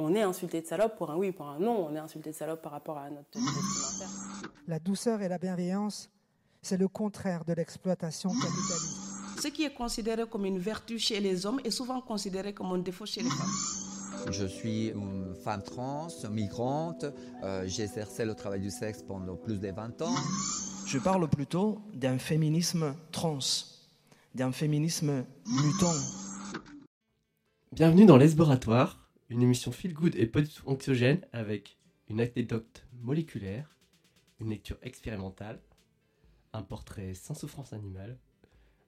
on est insulté de salope pour un oui, pour un non, on est insulté de salope par rapport à notre vestimentaire. La douceur et la bienveillance, c'est le contraire de l'exploitation capitaliste. Ce qui est considéré comme une vertu chez les hommes est souvent considéré comme un défaut chez les femmes. Je suis une femme trans, migrante, euh, j'ai exercé le travail du sexe pendant plus de 20 ans. Je parle plutôt d'un féminisme trans, d'un féminisme mutant. Bienvenue dans l'Esboratoire, une émission feel good et pas du tout anxiogène avec une anecdote moléculaire, une lecture expérimentale, un portrait sans souffrance animale,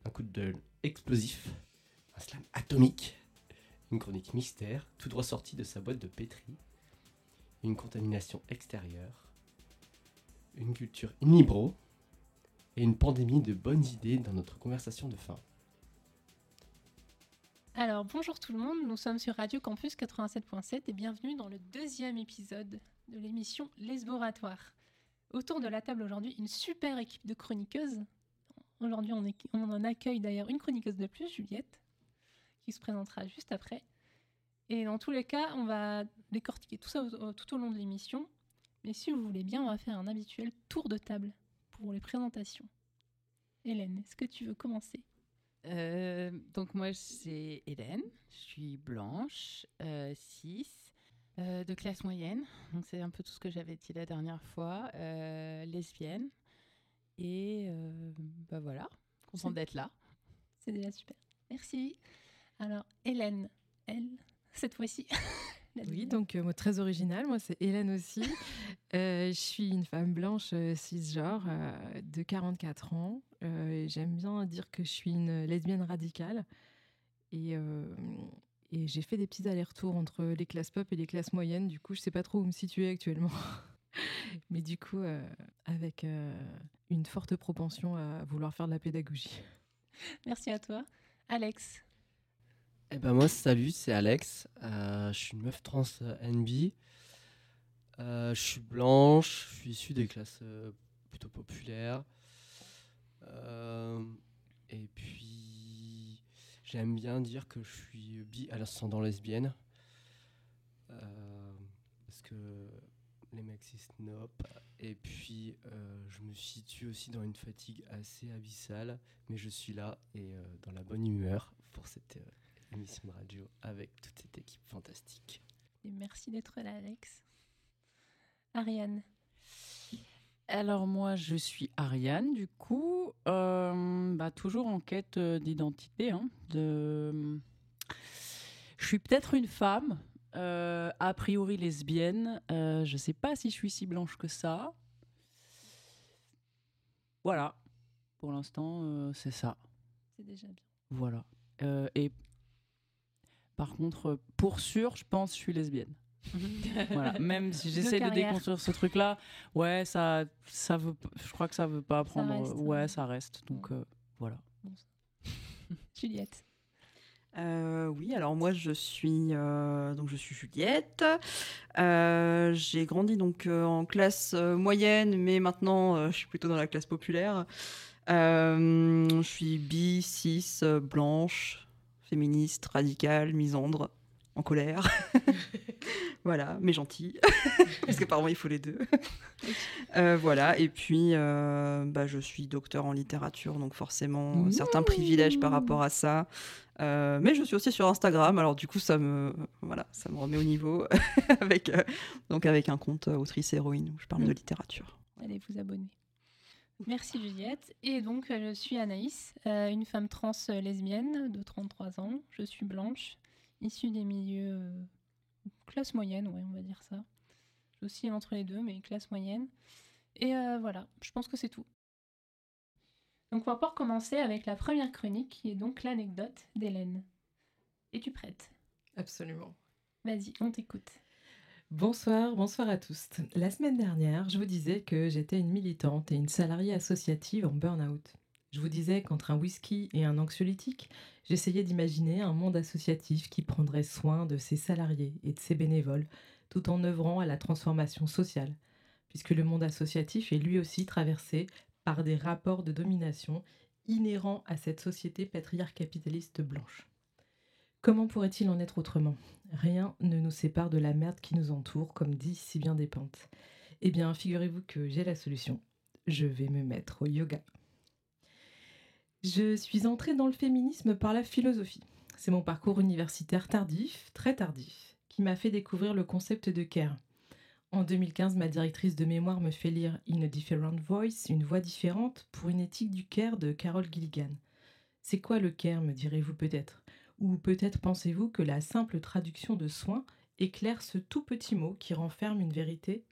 un coup de gueule explosif, un slam atomique, une chronique mystère tout droit sortie de sa boîte de pétri, une contamination extérieure, une culture inibro et une pandémie de bonnes idées dans notre conversation de fin. Alors bonjour tout le monde, nous sommes sur Radio Campus 87.7 et bienvenue dans le deuxième épisode de l'émission Lesboratoire. Autour de la table aujourd'hui, une super équipe de chroniqueuses. Aujourd'hui, on, en accueille d'ailleurs une chroniqueuse de plus, Juliette, qui se présentera juste après. Et dans tous les cas, on va décortiquer tout ça tout au long de l'émission. Mais si vous voulez bien, on va faire un habituel tour de table pour les présentations. Hélène, est-ce que tu veux commencer? Euh, donc moi c'est Hélène, je suis blanche, euh, cis, euh, de classe moyenne. Donc c'est un peu tout ce que j'avais dit la dernière fois, euh, lesbienne. Et euh, bah voilà, contente d'être là. C'est déjà super. Merci. Alors, Hélène, elle, cette fois-ci. Oui, donc euh, très original, moi c'est Hélène aussi. Euh, je suis une femme blanche euh, cisgenre de 44 ans. J'aime bien dire que je suis une lesbienne radicale. Et, et j'ai fait des petits allers-retours entre les classes pop et les classes moyennes. Du coup, je sais pas trop où me situer actuellement. Mais du coup, euh, avec euh, une forte propension à vouloir faire de la pédagogie. Merci à toi. Alex, Eh ben moi, salut, c'est Alex. Euh, je suis une meuf trans NB. Euh, je suis blanche, je suis issue des classes euh, plutôt populaires. Et puis, j'aime bien dire que je suis bi à l'ascendant lesbienne. Parce que les mecs cis nope. Et puis, je me situe aussi dans une fatigue assez abyssale. Mais je suis là et dans la bonne humeur pour cette euh, émission de radio avec toute cette équipe fantastique. et merci d'être là, Alex. Ariane, Alors moi je suis Ariane du coup, euh, bah, toujours en quête euh, d'identité. hein, de... Je suis peut-être une femme, euh, a priori lesbienne. Euh, je sais pas si je suis si blanche que ça. Voilà, pour l'instant euh, c'est ça. c'est déjà bien. Voilà. Euh, et par contre, euh, pour sûr, je pense que je suis lesbienne. voilà. Même si j'essaie de déconstruire ce truc-là, ouais, ça, ça veut, je crois que ça veut pas prendre. reste, ouais, ouais. ça reste. Donc euh, voilà. Juliette, Euh, oui, alors moi je suis euh, donc je suis Juliette. Euh, j'ai grandi donc euh, en classe euh, moyenne, mais maintenant euh, je suis plutôt dans la classe populaire. Euh, je suis bi, cis, euh, blanche, féministe, radicale, misandre, en colère. voilà, mais gentille, parce qu'apparemment il faut les deux. Euh, voilà, et puis euh, bah, je suis docteur en littérature, donc forcément euh, certains privilèges par rapport à ça. Euh, mais je suis aussi sur Instagram, alors du coup ça me voilà, ça me remet au niveau avec donc avec un compte autrice héroïne où je parle Mm. de littérature. allez vous abonner. Merci Juliette. Et donc, euh, je suis Anaïs, euh, une femme trans euh, lesbienne de 33 ans. Je suis blanche, issue des milieux classe moyenne, ouais, on va dire ça. Aussi entre les deux, mais classe moyenne. Et euh, voilà, je pense que c'est tout. Donc, on va pouvoir commencer avec la première chronique, qui est donc l'anecdote d'Hélène. Es-tu prête? Absolument. Vas-y, on t'écoute. Bonsoir, bonsoir à tous. La semaine dernière, je vous disais que j'étais une militante et une salariée associative en burn-out. Je vous disais qu'entre un whisky et un anxiolytique, j'essayais d'imaginer un monde associatif qui prendrait soin de ses salariés et de ses bénévoles, tout en œuvrant à la transformation sociale, puisque le monde associatif est lui aussi traversé par des rapports de domination inhérents à cette société patriarcapitaliste blanche. Comment pourrait-il en être autrement? Rien ne nous sépare de la merde qui nous entoure, comme dit si bien Despentes. Eh bien, figurez-vous que j'ai la solution. Je vais me mettre au yoga. Je suis entrée dans le féminisme par la philosophie. C'est mon parcours universitaire tardif, très tardif, qui m'a fait découvrir le concept de care. En 2015, ma directrice de mémoire me fait lire In a Different Voice, une voix différente, pour une éthique du care de Carol Gilligan. C'est quoi le care, me direz-vous peut-être? Ou peut-être pensez-vous que la simple traduction de soin éclaire ce tout petit mot qui renferme une vérité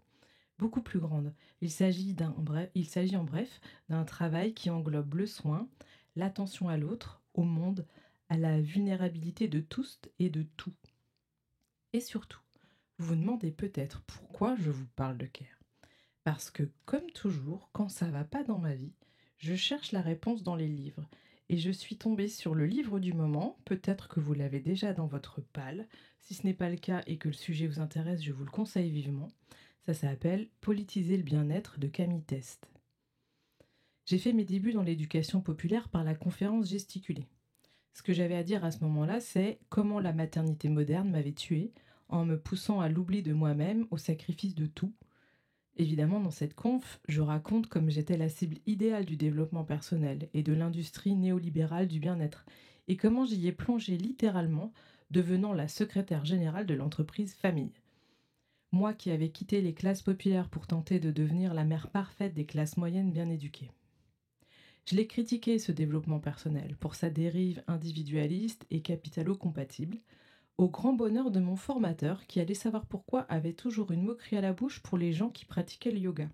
beaucoup plus grande? Il s'agit en bref d'un travail qui englobe le soin, l'attention à l'autre, au monde, à la vulnérabilité de tous et de tout. Et surtout, vous vous demandez peut-être pourquoi je vous parle de care. Parce que, comme toujours, quand ça va pas dans ma vie, je cherche la réponse dans les livres. Et je suis tombée sur le livre du moment, peut-être que vous l'avez déjà dans votre palle. Si ce n'est pas le cas et que le sujet vous intéresse, je vous le conseille vivement. Ça s'appelle Politiser le bien-être de Camille Test. J'ai fait mes débuts dans l'éducation populaire par la conférence gesticulée. Ce que j'avais à dire à ce moment-là, c'est comment la maternité moderne m'avait tuée en me poussant à l'oubli de moi-même, au sacrifice de tout. Évidemment, dans cette conf, je raconte comme j'étais la cible idéale du développement personnel et de l'industrie néolibérale du bien-être, et comment j'y ai plongé littéralement, devenant la secrétaire générale de l'entreprise Famille. Moi qui avais quitté les classes populaires pour tenter de devenir la mère parfaite des classes moyennes bien éduquées. Je l'ai critiqué ce développement personnel pour sa dérive individualiste et capitalo-compatible, au grand bonheur de mon formateur qui allait savoir pourquoi avait toujours une moquerie à la bouche pour les gens qui pratiquaient le yoga.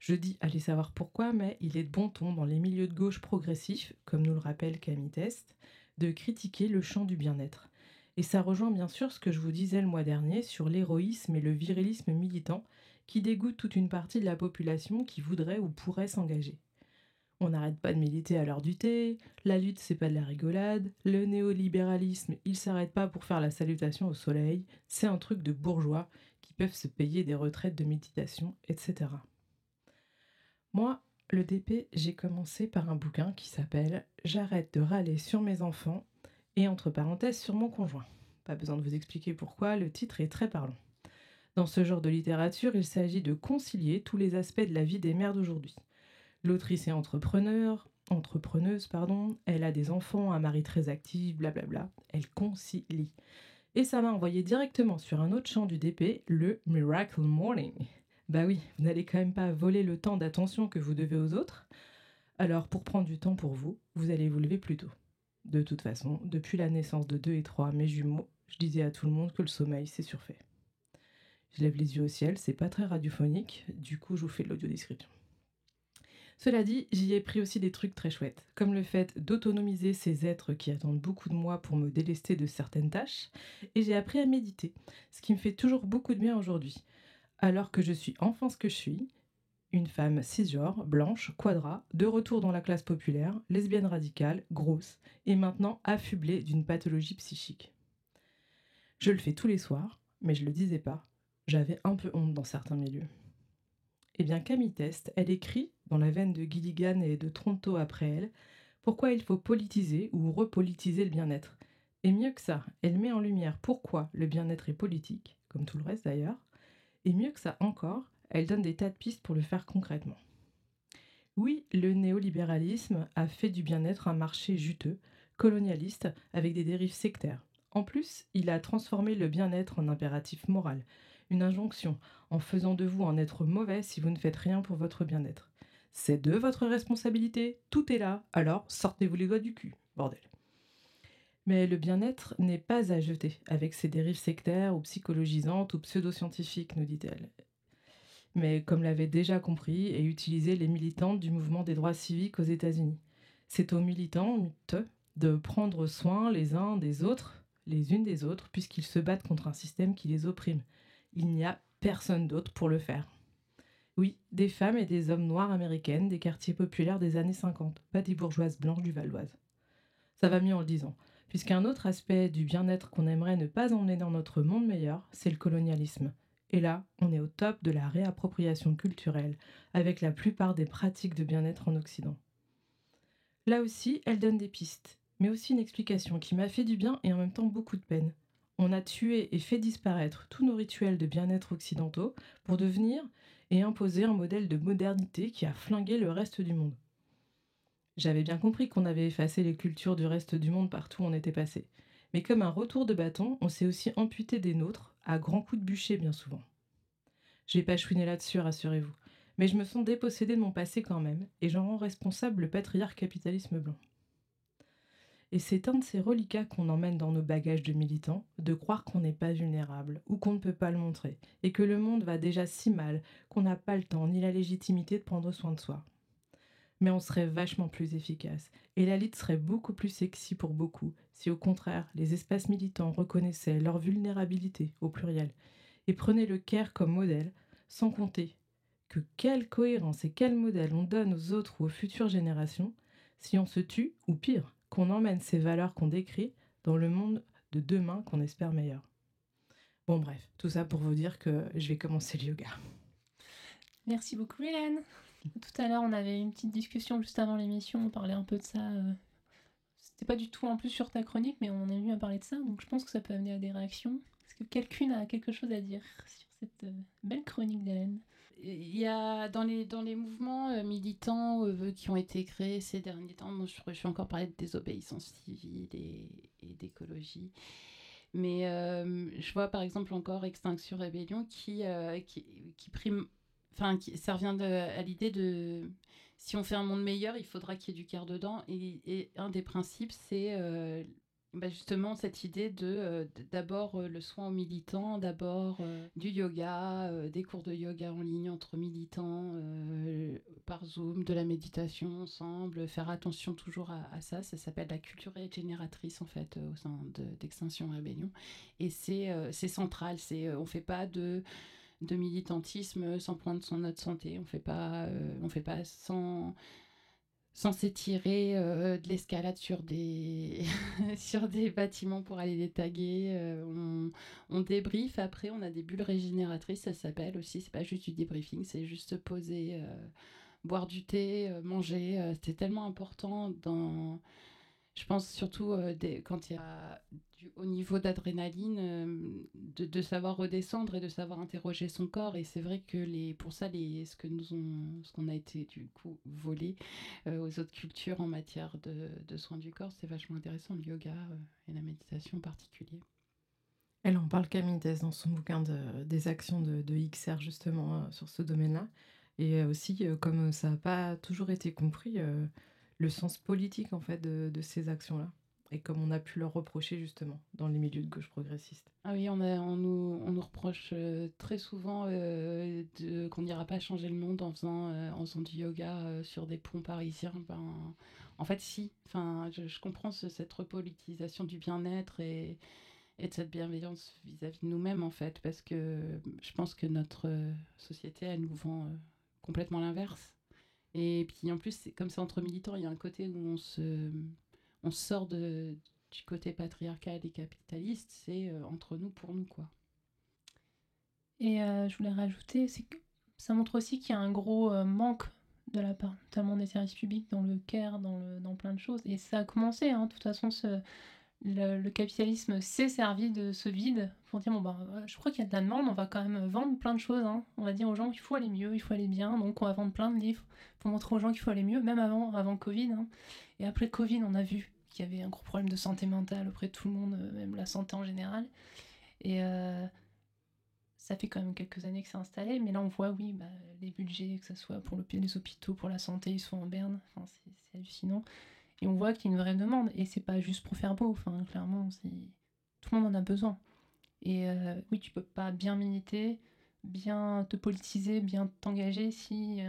Je dis allez savoir pourquoi, mais il est de bon ton dans les milieux de gauche progressifs, comme nous le rappelle Camille Test, de critiquer le champ du bien-être. Et ça rejoint bien sûr ce que je vous disais le mois dernier sur l'héroïsme et le virilisme militant qui dégoûtent toute une partie de la population qui voudrait ou pourrait s'engager. On n'arrête pas de militer à l'heure du thé, la lutte c'est pas de la rigolade, le néolibéralisme il s'arrête pas pour faire la salutation au soleil, c'est un truc de bourgeois qui peuvent se payer des retraites de méditation, etc. Moi, le DP, j'ai commencé par un bouquin qui s'appelle J'arrête de râler sur mes enfants et entre parenthèses sur mon conjoint. Pas besoin de vous expliquer pourquoi, le titre est très parlant. Dans ce genre de littérature, il s'agit de concilier tous les aspects de la vie des mères d'aujourd'hui. L'autrice est entrepreneur, entrepreneuse, pardon, elle a des enfants, un mari très actif, blablabla. Elle concilie. Et ça m'a envoyé directement sur un autre champ du DP, le Miracle Morning. Bah oui, vous n'allez quand même pas voler le temps d'attention que vous devez aux autres. Alors pour prendre du temps pour vous, vous allez vous lever plus tôt. De toute façon, depuis la naissance de deux et trois, mes jumeaux, je disais à tout le monde que le sommeil, c'est surfait. Je lève les yeux au ciel, c'est pas très radiophonique, du coup je vous fais de l'audio-description. Cela dit, j'y ai pris aussi des trucs très chouettes, comme le fait d'autonomiser ces êtres qui attendent beaucoup de moi pour me délester de certaines tâches, et j'ai appris à méditer, ce qui me fait toujours beaucoup de bien aujourd'hui. Alors que je suis enfin ce que je suis, une femme cisgenre, blanche, quadra, de retour dans la classe populaire, lesbienne radicale, grosse, et maintenant affublée d'une pathologie psychique. Je le fais tous les soirs, mais je le disais pas, j'avais un peu honte dans certains milieux. Eh bien, Camille Test, elle écrit, la veine de Gilligan et de Tronto après elle, pourquoi il faut politiser ou repolitiser le bien-être? Et mieux que ça, elle met en lumière pourquoi le bien-être est politique, comme tout le reste d'ailleurs, et mieux que ça encore, elle donne des tas de pistes pour le faire concrètement. Oui, le néolibéralisme a fait du bien-être un marché juteux, colonialiste, avec des dérives sectaires. En plus, il a transformé le bien-être en impératif moral, une injonction, en faisant de vous un être mauvais si vous ne faites rien pour votre bien-être. C'est de votre responsabilité, tout est là, alors sortez-vous les doigts du cul, bordel. Mais le bien-être n'est pas à jeter avec ses dérives sectaires ou psychologisantes ou pseudo-scientifiques, nous dit-elle. Mais comme l'avaient déjà compris et utilisé les militantes du mouvement des droits civiques aux États-Unis. C'est aux militants de prendre soin les uns des autres, les unes des autres, puisqu'ils se battent contre un système qui les opprime. Il n'y a personne d'autre pour le faire. Oui, des femmes et des hommes noirs américaines des quartiers populaires des années 50, pas des bourgeoises blanches du Val-d'Oise. Ça va mieux en le disant, puisqu'un autre aspect du bien-être qu'on aimerait ne pas emmener dans notre monde meilleur, c'est le colonialisme. Et là, on est au top de la réappropriation culturelle, avec la plupart des pratiques de bien-être en Occident. Là aussi, elle donne des pistes, mais aussi une explication qui m'a fait du bien et en même temps beaucoup de peine. On a tué et fait disparaître tous nos rituels de bien-être occidentaux pour devenir et imposer un modèle de modernité qui a flingué le reste du monde. J'avais bien compris qu'on avait effacé les cultures du reste du monde partout où on était passé. Mais comme un retour de bâton, on s'est aussi amputé des nôtres, à grands coups de bûcher bien souvent. Je vais pas chouiner là-dessus, rassurez-vous. Mais je me sens dépossédée de mon passé quand même, et j'en rends responsable le patriarche capitalisme blanc. Et c'est un de ces reliquats qu'on emmène dans nos bagages de militants, de croire qu'on n'est pas vulnérable, ou qu'on ne peut pas le montrer, et que le monde va déjà si mal qu'on n'a pas le temps ni la légitimité de prendre soin de soi. Mais on serait vachement plus efficace, et la lutte serait beaucoup plus sexy pour beaucoup, si au contraire les espaces militants reconnaissaient leur vulnérabilité au pluriel, et prenaient le care comme modèle, sans compter que quelle cohérence et quel modèle on donne aux autres ou aux futures générations si on se tue, ou pire, qu'on emmène ces valeurs qu'on décrit dans le monde de demain qu'on espère meilleur. Bon bref, tout ça pour vous dire que je vais commencer le yoga. Merci beaucoup Hélène. Tout à l'heure, on avait une petite discussion juste avant l'émission, on parlait un peu de ça. euh, C'était pas du tout en plus sur ta chronique, mais on a eu à parler de ça, donc je pense que ça peut amener à des réactions. Est-ce que quelqu'un a quelque chose à dire sur cette euh, belle chronique d'Hélène? Il y a dans les, dans les mouvements euh, militants euh, qui ont été créés ces derniers temps, je, je vais encore parler de désobéissance civile et, d'écologie. Mais euh, je vois par exemple encore Extinction Rébellion qui, euh, qui, qui prime. Enfin, ça revient à l'idée de si on fait un monde meilleur, il faudra qu'il y ait du cœur dedans. Et, un des principes, c'est bah, justement cette idée de euh, d'abord euh, le soin aux militants, d'abord euh, du yoga, des cours de yoga en ligne entre militants par Zoom, de la méditation ensemble, faire attention toujours à, ça. Ça s'appelle la culture régénératrice en fait au sein de- d'Extinction Rébellion. Et c'est central. C'est on fait pas de de militantisme sans prendre soin de notre santé. On fait on fait pas sans sans s'étirer euh, de l'escalade sur des sur des bâtiments pour aller les taguer. euh, on, on débriefe après, on a des bulles régénératrices, ça s'appelle aussi. C'est pas juste du débriefing, c'est juste se poser, euh, boire du thé, euh, manger. c'est tellement important dans je pense surtout quand il y a du haut niveau d'adrénaline, euh, de, savoir redescendre et de savoir interroger son corps. Et c'est vrai que les, pour ça, les, ce que nous qu'on a été du coup volé euh, aux autres cultures en matière de, soins du corps, c'est vachement intéressant, le yoga euh, et la méditation en particulier. Elle en parle Camille dans son bouquin de- des actions de, XR justement sur ce domaine-là. Et aussi, comme ça n'a pas toujours été compris, le sens politique en fait de ces actions-là. Et comme on a pu leur reprocher justement dans les milieux de gauche progressiste. Ah oui, on, nous, on nous reproche euh, très souvent euh, qu'on n'ira pas changer le monde en faisant, euh, en faisant du yoga sur des ponts parisiens. Ben, en fait, si. Enfin, je, comprends ce- cette repolitisation du bien-être et, de cette bienveillance vis-à-vis de nous-mêmes, en fait, parce que je pense que notre société, elle nous vend complètement l'inverse. Et puis en plus, comme c'est entre militants, il y a un côté où on se, on sort du côté patriarcal et capitaliste, c'est euh, entre nous pour nous, quoi. Et euh, je voulais rajouter, c'est que ça montre aussi qu'il y a un gros euh, manque de la part notamment des services publics dans le care, dans, le, dans plein de choses. Et ça a commencé, hein, de toute façon, le, capitalisme s'est servi de ce vide pour dire, bon, bah, je crois qu'il y a de la demande, on va quand même vendre plein de choses. hein. On va dire aux gens qu'il faut aller mieux, il faut aller bien, donc on va vendre plein de livres pour montrer aux gens qu'il faut aller mieux, même avant, avant Covid. hein. Et après Covid, on a vu qu'il y avait un gros problème de santé mentale auprès de tout le monde, euh, même la santé en général. Et euh, ça fait quand même quelques années que c'est installé, mais là on voit, oui, bah, les budgets, que ce soit pour le, les hôpitaux, pour la santé, ils sont en berne, c'est hallucinant. Et on voit qu'il y a une vraie demande, et c'est pas juste pour faire beau, clairement, tout le monde en a besoin. Et euh, oui, tu peux pas bien militer, bien te politiser, bien t'engager si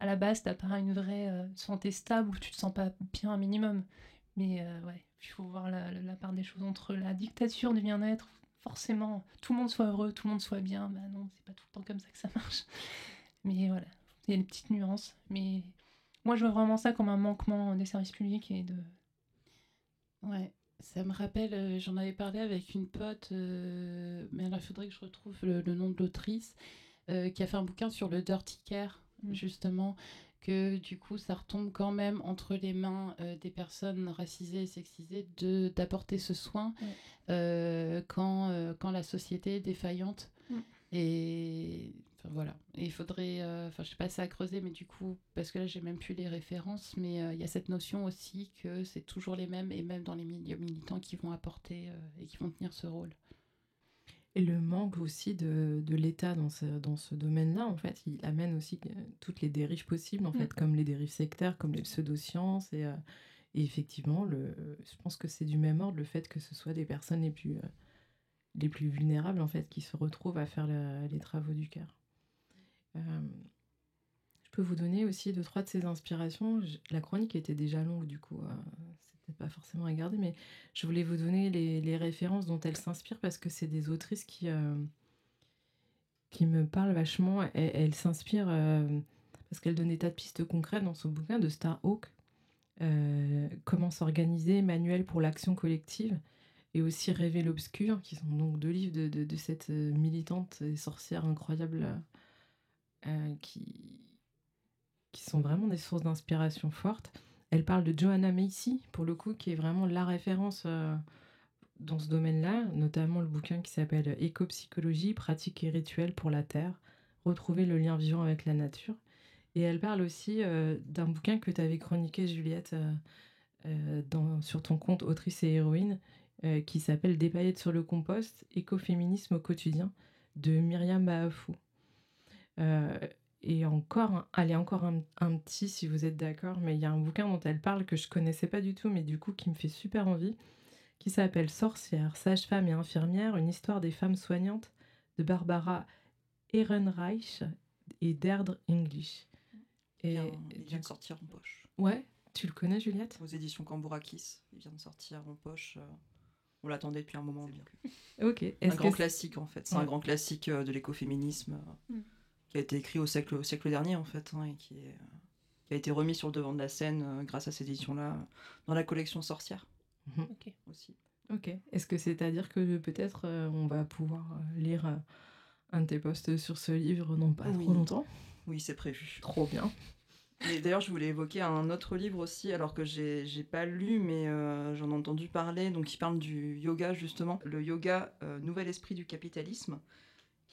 à la base t'as pas une vraie santé stable ou tu te sens pas bien un minimum. Mais euh, ouais, il faut voir la, la part des choses entre la dictature du bien-être, forcément, tout le monde soit heureux, tout le monde soit bien. Bah non, c'est pas tout le temps comme ça que ça marche. Mais voilà, il y a des petites nuances. Mais moi, je vois vraiment ça comme un manquement des services publics et de. Ouais, ça me rappelle, euh, j'en avais parlé avec une pote, euh, mais alors il faudrait que je retrouve le, le nom de l'autrice, qui a fait un bouquin sur le dirty care, justement. Que du coup ça retombe quand même entre les mains euh, des personnes racisées et sexisées de d'apporter ce soin euh, quand, euh, quand la société est défaillante. Et enfin, voilà. Et il faudrait, enfin je sais pas, c'est à creuser, mais du coup, parce que là j'ai même plus les références, mais il y a cette notion aussi que c'est toujours les mêmes, et même dans les milieux militants qui vont apporter et qui vont tenir ce rôle. Et le manque aussi de, de l'État dans ce, dans ce domaine-là, en fait, il amène aussi euh, toutes les dérives possibles, en Mm. fait, comme les dérives sectaires, comme les pseudosciences. Et, euh, et effectivement, le, je pense que c'est du même ordre le fait que ce soit des personnes les plus, euh, les plus vulnérables, en fait, qui se retrouvent à faire la- les travaux du cœur. Euh, je peux vous donner aussi deux, trois de ces inspirations. Je- La chronique était déjà longue, du coup, pas forcément à garder, mais je voulais vous donner les, références dont elle s'inspire parce que c'est des autrices qui, euh, qui me parlent vachement. Elle, s'inspire euh, parce qu'elle donne des tas de pistes concrètes dans son bouquin de Starhawk. Euh, comment s'organiser, manuel pour l'action collective et aussi Rêver l'obscur, qui sont donc deux livres de, de- cette militante et sorcière incroyable qui, qui sont vraiment des sources d'inspiration fortes. Elle parle de Joanna Macy, pour le coup, qui est vraiment la référence euh, dans ce domaine-là, notamment le bouquin qui s'appelle Éco-psychologie, pratique et rituel pour la Terre, retrouver le lien vivant avec la nature. Et elle parle aussi euh, d'un bouquin que tu avais chroniqué, Juliette, euh, sur ton compte Autrice et héroïne, qui s'appelle Des paillettes sur le compost, écoféminisme au quotidien, de Myriam Baafou. Euh, et encore, un- allez, encore un, un petit si vous êtes d'accord, mais il y a un bouquin dont elle parle que je connaissais pas du tout, mais du coup qui me fait super envie, qui s'appelle Sorcière, sage-femme et infirmière, une histoire des femmes soignantes de Barbara Ehrenreich et Deirdre English. Et Il vient, il vient de sortir en poche. ouais, tu le connais Juliette? Aux éditions Cambourakis. Il vient de sortir en poche. euh, On l'attendait depuis un moment. donc. Ok. Un grand que- classique en fait. C'est Ouais. un grand classique euh, de l'écoféminisme euh, Mm. Qui a été écrit au siècle, au siècle dernier en fait hein, et qui, est, qui a été remis sur le devant de la scène euh, grâce à ces éditions-là euh, dans la collection Sorcière. Ok. aussi. Ok. Est-ce que c'est à dire que peut-être euh, on va pouvoir euh, lire euh, un de tes posts sur ce livre dans pas Oui. trop longtemps? Oui, c'est prévu. Trop bien. Et d'ailleurs, je voulais évoquer un autre livre aussi, alors que j'ai j'ai pas lu, mais euh, j'en ai entendu parler. Donc, il parle du yoga, justement. Le yoga, euh, Nouvel Esprit du Capitalisme,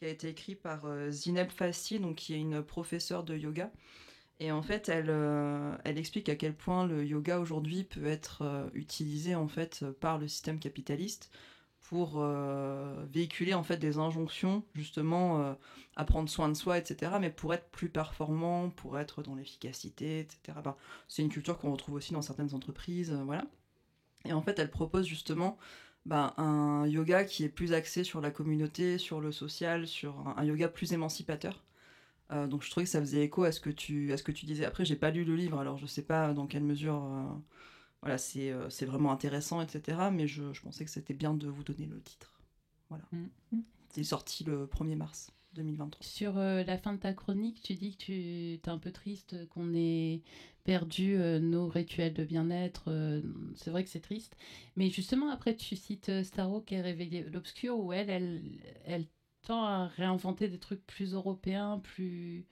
a été écrit par euh, Zineb Fassi, donc, qui est une professeure de yoga. Et en fait, elle, euh, elle explique à quel point le yoga aujourd'hui peut être euh, utilisé en fait par le système capitaliste pour véhiculer en fait des injonctions justement à prendre soin de soi, etc. Mais pour être plus performant, pour être dans l'efficacité, etc. C'est une culture qu'on retrouve aussi dans certaines entreprises, voilà. Et en fait, elle propose justement bah, un yoga qui est plus axé sur la communauté, sur le social, sur un, un yoga plus émancipateur. Euh, donc je trouvais que ça faisait écho à ce que tu, à ce que tu disais. Après, j'ai pas lu le livre, alors je sais pas dans quelle mesure euh, voilà, c'est euh, c'est vraiment intéressant, etc. Mais je, je pensais que c'était bien de vous donner le titre. Voilà. Mm. C'est sorti le 1er mars 2023. Sur la fin de ta chronique, tu dis que tu es un peu triste qu'on ait perdu euh, nos rituels de bien-être. euh, c'est vrai que c'est triste. Mais justement, après, tu cites euh, Starro qui a réveillé l'obscur, où elle, elle, elle tend à réinventer des trucs plus européens, plus.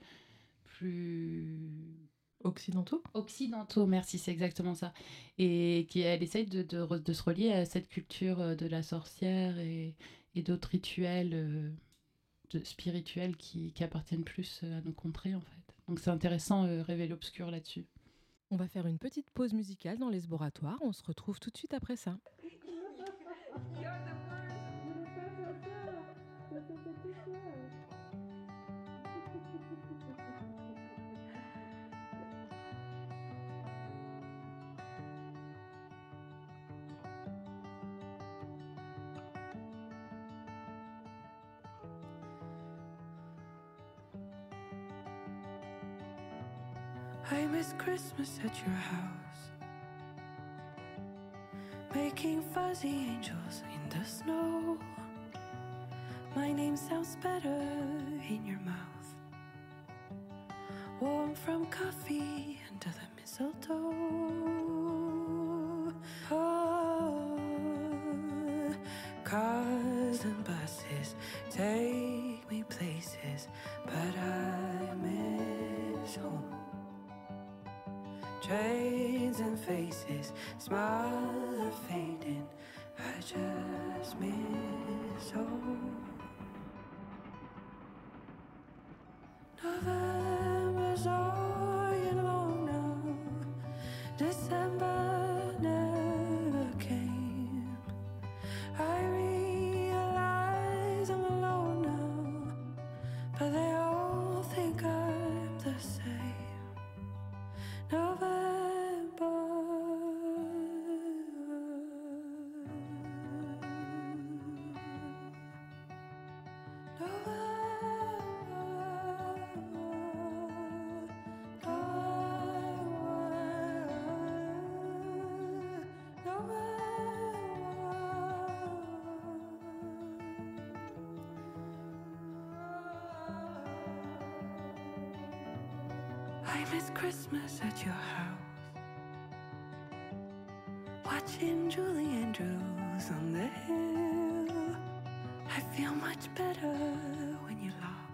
plus Occidentaux? Occidentaux, merci, c'est exactement ça. Et qui elle essaye de, de re- de se relier à cette culture de la sorcière et, et d'autres rituels de, spirituels qui, qui appartiennent plus à nos contrées en fait. Donc c'est intéressant, euh, l'obscur là-dessus. On va faire une petite pause musicale dans les laboratoires. On se retrouve tout de suite après ça. I miss Christmas at your house. Making fuzzy angels in the snow. My name sounds better in your mouth. Warm from coffee under the mistletoe. Oh, cars and buses take Chains and faces, smiles are fading. I just miss home. I miss Christmas at your house. Watching Julie Andrews on the hill. I feel much better when you laugh.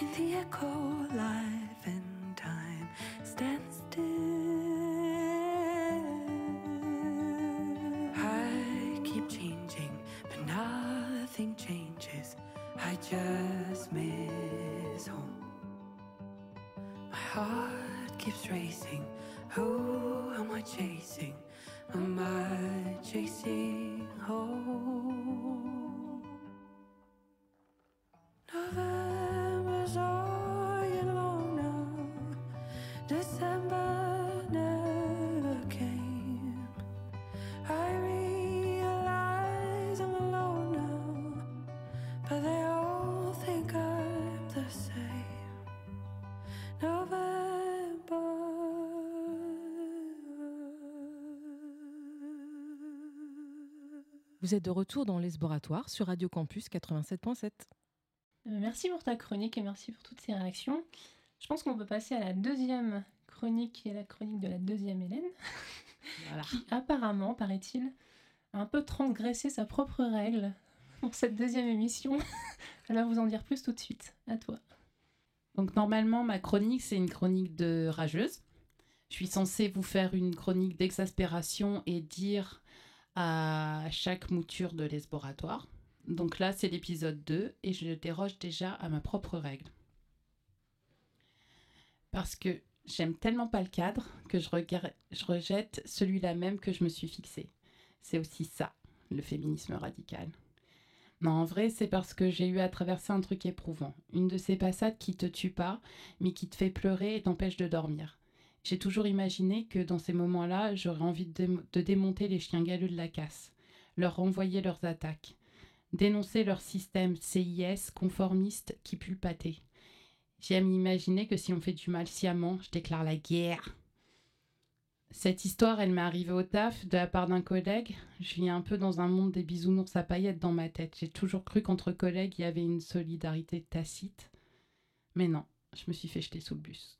In the echo, life and time stand still. I keep changing, but nothing changes. I just miss home. Heart keeps racing. Who am I chasing? Am I chasing home? Vous êtes de retour dans l'Esboratoire sur Radio Campus 87.7. Euh, Merci pour ta chronique et merci pour toutes ces réactions. Je pense qu'on peut passer à la deuxième chronique, qui est la chronique de la deuxième Hélène, qui apparemment, paraît-il, a un peu transgressé sa propre règle pour cette deuxième émission. Elle va vous en dire plus tout de suite. À toi. Donc normalement, ma chronique, c'est une chronique de rageuse. Je suis censée vous faire une chronique d'exaspération et dire à chaque mouture de l'esboratoire. Donc là, c'est l'épisode 2 et je déroge déjà à ma propre règle. Parce que j'aime tellement pas le cadre que je, regarde- je rejette celui-là même que je me suis fixé. C'est aussi ça, le féminisme radical. Non, en vrai, c'est parce que j'ai eu à traverser un truc éprouvant. Une de ces passades qui te tue pas, mais qui te fait pleurer et t'empêche de dormir. J'ai toujours imaginé que dans ces moments-là, j'aurais envie de, dém- de démonter les chiens galeux de la casse, leur renvoyer leurs attaques, dénoncer leur système CIS conformiste qui pâté. J'aime imaginer que si on fait du mal sciemment, je déclare la guerre. Cette histoire, elle m'est arrivée au taf de la part d'un collègue. Je vis un peu dans un monde des bisounours à paillettes dans ma tête. J'ai toujours cru qu'entre collègues, il y avait une solidarité tacite. Mais non, je me suis fait jeter sous le bus.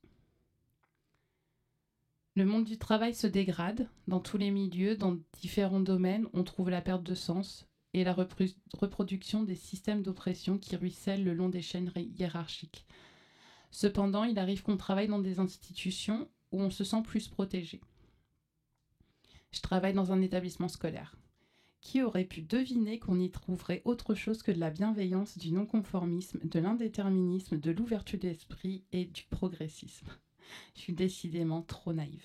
Le monde du travail se dégrade dans tous les milieux, dans différents domaines. On trouve la perte de sens et la reproduction des systèmes d'oppression qui ruissellent le long des chaînes hiérarchiques. Cependant, il arrive qu'on travaille dans des institutions où on se sent plus protégé. Je travaille dans un établissement scolaire. Qui aurait pu deviner qu'on y trouverait autre chose que de la bienveillance, du non-conformisme, de l'indéterminisme, de l'ouverture d'esprit et du progressisme? Je suis décidément trop naïve.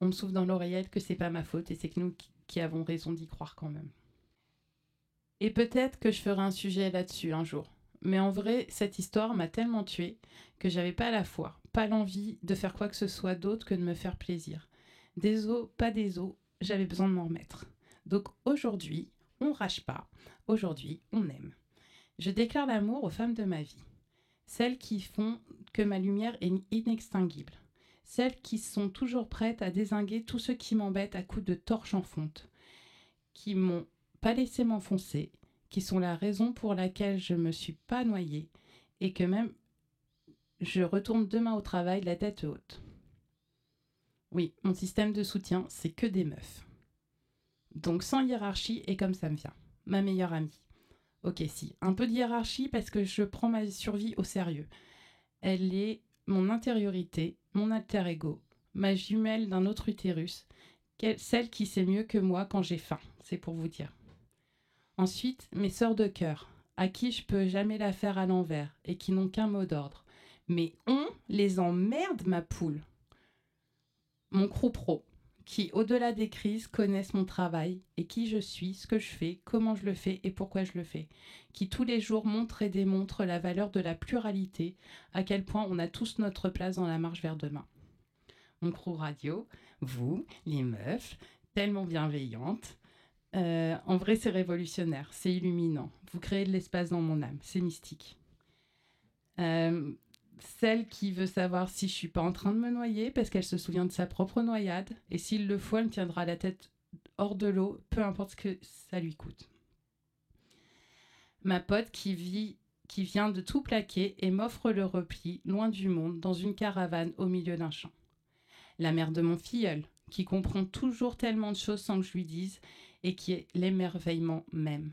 On me souffle dans l'oreillette que c'est pas ma faute et c'est que nous qui- avons raison d'y croire quand même. Et peut-être que je ferai un sujet là-dessus un jour. Mais en vrai, cette histoire m'a tellement tuée que j'avais pas la foi, pas l'envie de faire quoi que ce soit d'autre que de me faire plaisir. Des os, pas des os, j'avais besoin de m'en remettre. Donc aujourd'hui, on rage pas, aujourd'hui, on aime. Je déclare l'amour aux femmes de ma vie, celles qui font que ma lumière est inextinguible, celles qui sont toujours prêtes à désinguer tous ceux qui m'embêtent à coups de torche en fonte, qui m'ont pas laissé m'enfoncer, qui sont la raison pour laquelle je me suis pas noyée et que même je retourne demain au travail la tête haute. Oui, mon système de soutien, c'est que des meufs. Donc sans hiérarchie et comme ça me vient. Ma meilleure amie. Ok, si, un peu de hiérarchie parce que je prends ma survie au sérieux. Elle est mon intériorité, mon alter ego, ma jumelle d'un autre utérus, celle qui sait mieux que moi quand j'ai faim, c'est pour vous dire. Ensuite, mes sœurs de cœur, à qui je peux jamais la faire à l'envers et qui n'ont qu'un mot d'ordre. Mais on les emmerde, ma poule. Mon crew pro, qui, au-delà des crises, connaissent mon travail et qui je suis, ce que je fais, comment je le fais et pourquoi je le fais. Qui tous les jours montrent et démontrent la valeur de la pluralité, à quel point on a tous notre place dans la marche vers demain. Mon crew radio, vous, les meufs, tellement bienveillantes, Euh, en vrai, c'est révolutionnaire, c'est illuminant. Vous créez de l'espace dans mon âme, c'est mystique. Euh, celle qui veut savoir si je suis pas en train de me noyer parce qu'elle se souvient de sa propre noyade et s'il le faut, elle me tiendra la tête hors de l'eau, peu importe ce que ça lui coûte. Ma pote qui vit qui vient de tout plaquer et m'offre le repli, loin du monde, dans une caravane au milieu d'un champ. La mère de mon filleul, qui comprend toujours tellement de choses sans que je lui dise, et qui est l'émerveillement même.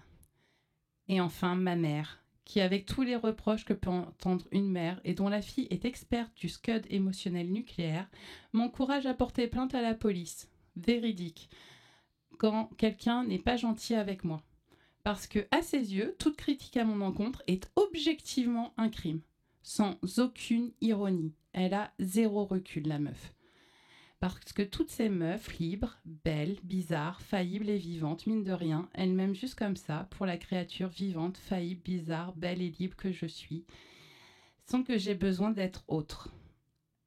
Et enfin, ma mère, qui, avec tous les reproches que peut entendre une mère et dont la fille est experte du scud émotionnel nucléaire, m'encourage à porter plainte à la police. Véridique. Quand quelqu'un n'est pas gentil avec moi. Parce que, à ses yeux, toute critique à mon encontre est objectivement un crime. Sans aucune ironie. Elle a zéro recul, la meuf. Parce que toutes ces meufs, libres, belles, bizarres, faillibles et vivantes, mine de rien, elles m'aiment juste comme ça, pour la créature vivante, faillible, bizarre, belle et libre que je suis, sans que j'ai besoin d'être autre.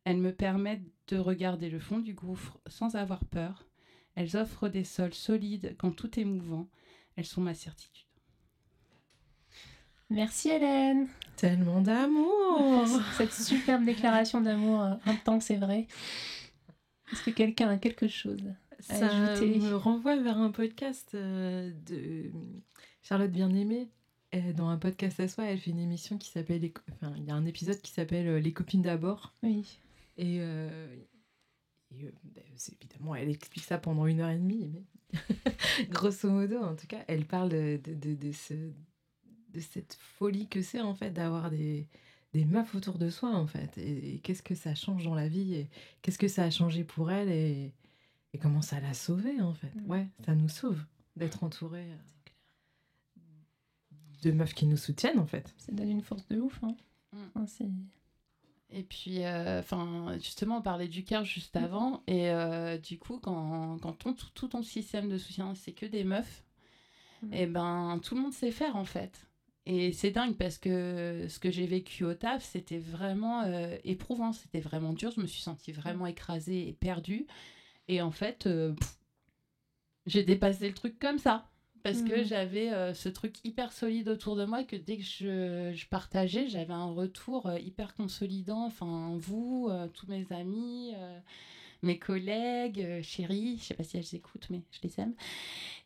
Elles me permettent de regarder le fond du gouffre sans avoir peur. Elles offrent des sols solides quand tout est mouvant. Elles sont ma certitude. Merci Hélène. Tellement d'amour. Cette superbe déclaration d'amour euh, intense et vraie. Est-ce que quelqu'un a quelque chose à Ça ajouter me renvoie vers un podcast euh, de Charlotte Bien-Aimée. Dans un podcast à soi, elle fait une émission qui s'appelle. Les Enfin, il y a un épisode qui s'appelle euh, Les copines d'abord. Oui. Et, euh, et, euh, ben, c'est- évidemment, elle explique ça pendant une heure et demie. Mais grosso modo, en tout cas, elle parle de, de, de, de ce, de cette folie que c'est en fait d'avoir des, des meufs autour de soi en fait. Et, et qu'est-ce que ça change dans la vie et qu'est-ce que ça a changé pour elle et, et comment ça l'a sauvée en fait. Ouais, ça nous sauve d'être entouré euh, de meufs qui nous soutiennent en fait. Ça donne une force de ouf. Hein. Enfin, c'est- Et puis, euh, enfin, justement, on parlait du cœur juste avant. Et euh, du coup, quand, quand ton, tout, tout ton système de soutien, c'est que des meufs, et ben, tout le monde sait faire, en fait. Et c'est dingue parce que ce que j'ai vécu au taf, c'était vraiment euh, éprouvant, c'était vraiment dur. Je me suis sentie vraiment écrasée et perdue. Et en fait, euh, j'ai dépassé le truc comme ça. Parce que Mhm. j'avais euh, ce truc hyper solide autour de moi que dès que je, je partageais, j'avais un retour hyper consolidant. Enfin, vous, tous mes amis, mes collègues, euh, chéries, je sais pas si elles écoutent, mais je les aime.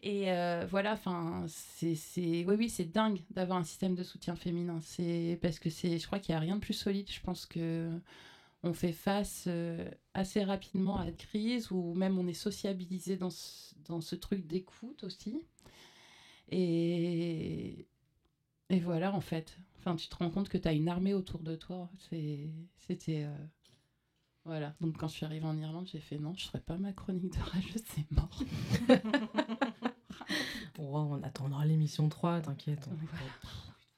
Et euh, voilà, enfin, c'est, oui, oui, c'est dingue d'avoir un système de soutien féminin. C'est parce que c'est, je crois qu'il n'y a rien de plus solide. Je pense que on fait face euh, assez rapidement à la crise ou même on est sociabilisé dans ce, dans ce truc d'écoute aussi. Et, et voilà, en fait. Enfin, tu te rends compte que tu as une armée autour de toi. C'était. Voilà. Donc, quand je suis arrivée en Irlande, j'ai fait non, je ne ferai pas ma chronique de rageuse, c'est mort. Bon, on attendra l'émission 3, t'inquiète. on- De toute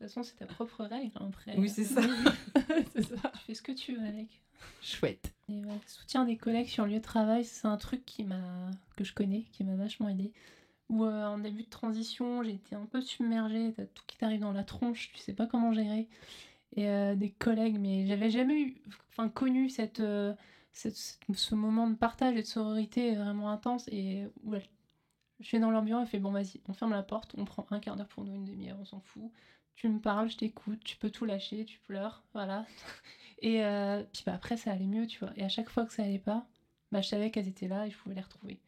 façon, c'est ta propre règle. hein, Après, Oui, c'est ça. c'est ça. Tu fais ce que tu veux avec. Chouette. Et ouais, soutien des collègues sur le lieu de travail, c'est un truc qui m'a que je connais, qui m'a vachement aidé. Où euh, en début de transition, j'ai été un peu submergée, t'as tout qui t'arrive dans la tronche, tu sais pas comment gérer. Et euh, des collègues, mais j'avais jamais eu, enfin connu euh, cette- ce moment de partage et de sororité vraiment intense. Et où je suis dans bureau, elle fait bon vas-y, on ferme la porte, on prend un quart d'heure pour nous, une demi-heure, on s'en fout. Tu me parles, je t'écoute, tu peux tout lâcher, tu pleures, voilà. Et euh, puis bah, après, ça allait mieux, tu vois. Et à chaque fois que ça allait pas, bah, je savais qu'elles étaient là et je pouvais les retrouver.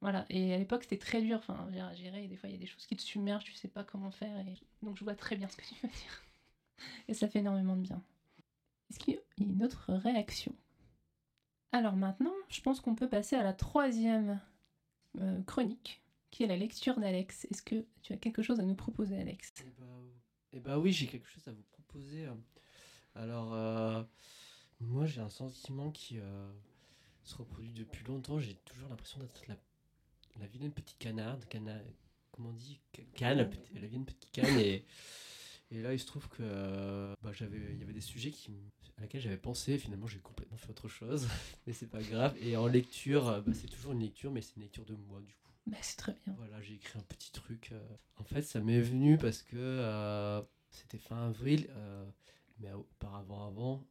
Voilà. Et à l'époque, c'était très dur enfin, à gérer. Et des fois, il y a des choses qui te submergent, tu sais pas comment faire. Et... Donc, je vois très bien ce que tu veux dire. Et ça fait énormément de bien. Est-ce qu'il y a une autre réaction? Alors maintenant, je pense qu'on peut passer à la troisième euh, chronique, qui est la lecture d'Alex. Est-ce que tu as quelque chose à nous proposer, Alex? Eh bah oui, j'ai quelque chose à vous proposer. Alors, euh, moi j'ai un sentiment qui euh, se reproduit depuis longtemps. J'ai toujours l'impression d'être la, la vilaine petite canarde. Cana, comment on dit? Ca- Canne, la, la vilaine petite canne. Et, et là, il se trouve que euh, bah, j'avais, il y avait des sujets qui, à laquelle j'avais pensé. Finalement, j'ai complètement fait autre chose. mais c'est pas grave. Et en lecture, euh, bah, c'est toujours une lecture, mais c'est une lecture de moi du coup. Bah, c'est très bien. Voilà, j'ai écrit un petit truc. euh. En fait, ça m'est venu parce que euh, c'était fin avril, euh, mais auparavant, avant,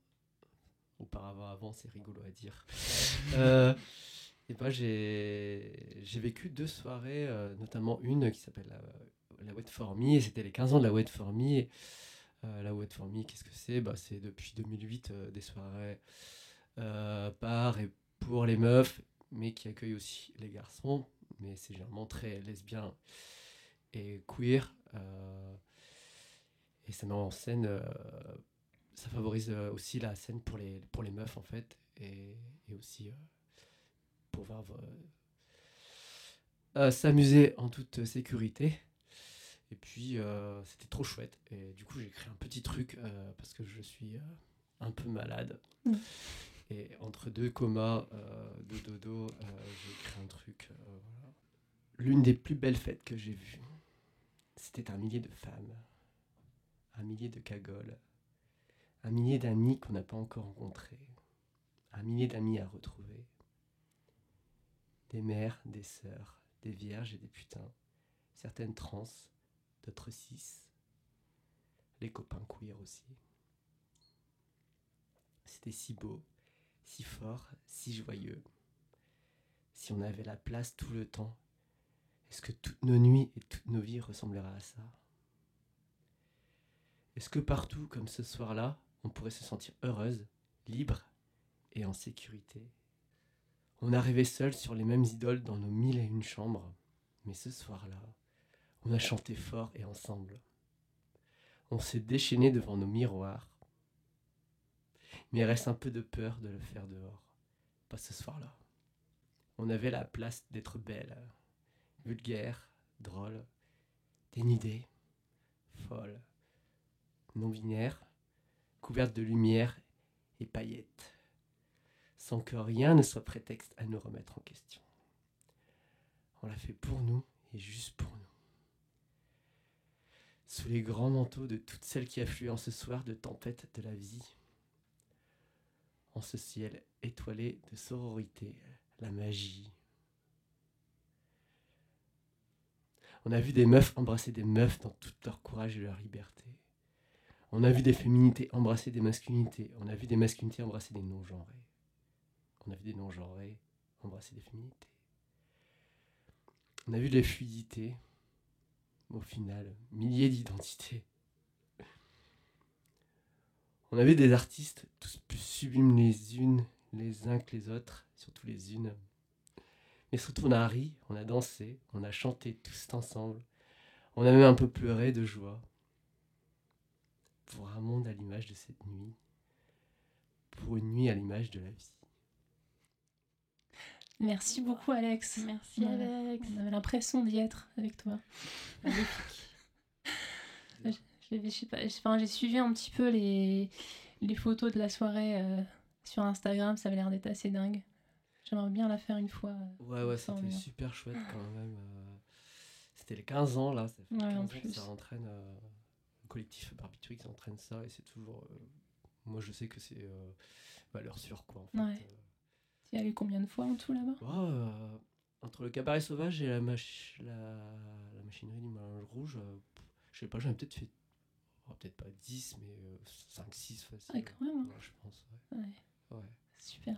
auparavant, avant, c'est rigolo à dire. Et ben j'ai j'ai vécu deux soirées, notamment une qui s'appelle la, Wet for Me, c'était les 15 ans de la Wet for Me. Euh, la Wet for Me, qu'est-ce que c'est? Bah, C'est depuis 2008 euh, des soirées euh, par et pour les meufs, mais qui accueillent aussi les garçons, mais c'est généralement très lesbien et queer. et ça met en scène, ça favorise aussi la scène pour les, pour les meufs en fait, et, et aussi euh, euh, s'amuser en toute sécurité. Et puis euh, c'était trop chouette. Et du coup j'ai créé un petit truc euh, parce que je suis euh, un peu malade. Mm. Et entre deux comas de dodo, j'ai créé un truc. voilà. L'une des plus belles fêtes que j'ai vues, c'était un millier de femmes, un millier de cagoles, un millier d'amis qu'on n'a pas encore rencontrés, un millier d'amis à retrouver, des mères, des sœurs, des vierges et des putains, certaines trans, d'autres cis, les copains queer aussi. C'était si beau, si fort, si joyeux. Si on avait la place tout le temps, est-ce que toutes nos nuits et toutes nos vies ressembleraient à ça? Est-ce que partout, comme ce soir-là, on pourrait se sentir heureuse, libre et en sécurité? On arrivait seuls sur les mêmes idoles dans nos mille et une chambres, mais ce soir-là, on a chanté fort et ensemble. On s'est déchaîné devant nos miroirs. Mais il reste un peu de peur de le faire dehors. Pas ce soir-là. On avait la place d'être belle, vulgaire, drôle, dénudée, folle, non-binaire, couverte de lumière et paillettes, sans que rien ne soit prétexte à nous remettre en question. On l'a fait pour nous et juste pour nous. Sous les grands manteaux de toutes celles qui affluent en ce soir de tempête de la vie, en ce ciel étoilé de sororité, la magie. On a vu des meufs embrasser des meufs dans tout leur courage et leur liberté. On a vu des féminités embrasser des masculinités. On a vu des masculinités embrasser des non-genrés. On a vu des non-genrés embrasser des féminités. On a vu des fluidités. Au final, milliers d'identités. On a vu des artistes tous plus sublimes les unes, les uns que les autres, surtout les unes. Mais surtout, on a ri, on a dansé, on a chanté tous ensemble. On a même un peu pleuré de joie. Pour un monde à l'image de cette nuit. Pour une nuit à l'image de la vie. Merci beaucoup, Alex. Merci, On a- Alex. On avait l'impression d'y être avec toi. Je- je je- enfin, J'ai suivi un petit peu les, les photos de la soirée euh, sur Instagram. Ça avait l'air d'être assez dingue. J'aimerais bien la faire une fois. euh, Ouais, ouais, c'était super chouette quand même. euh, C'était les 15 ans là, ça fait Ouais, 15 en ans que ça entraîne. euh, le collectif Barbitwix entraîne ça et c'est toujours. euh, moi je sais que c'est euh, valeur sûre quoi en fait. Ouais. Tu y es allé combien de fois en tout là-bas? Oh, euh, entre le cabaret sauvage et la, mach- la, la machinerie du Moulin Rouge, euh, je sais pas, j'en ai peut-être fait. oh, peut-être pas 10, mais 5-6 facile. Ouais, quand même, hein. Ouais, je pense. Ouais. Ouais. Ouais. Super.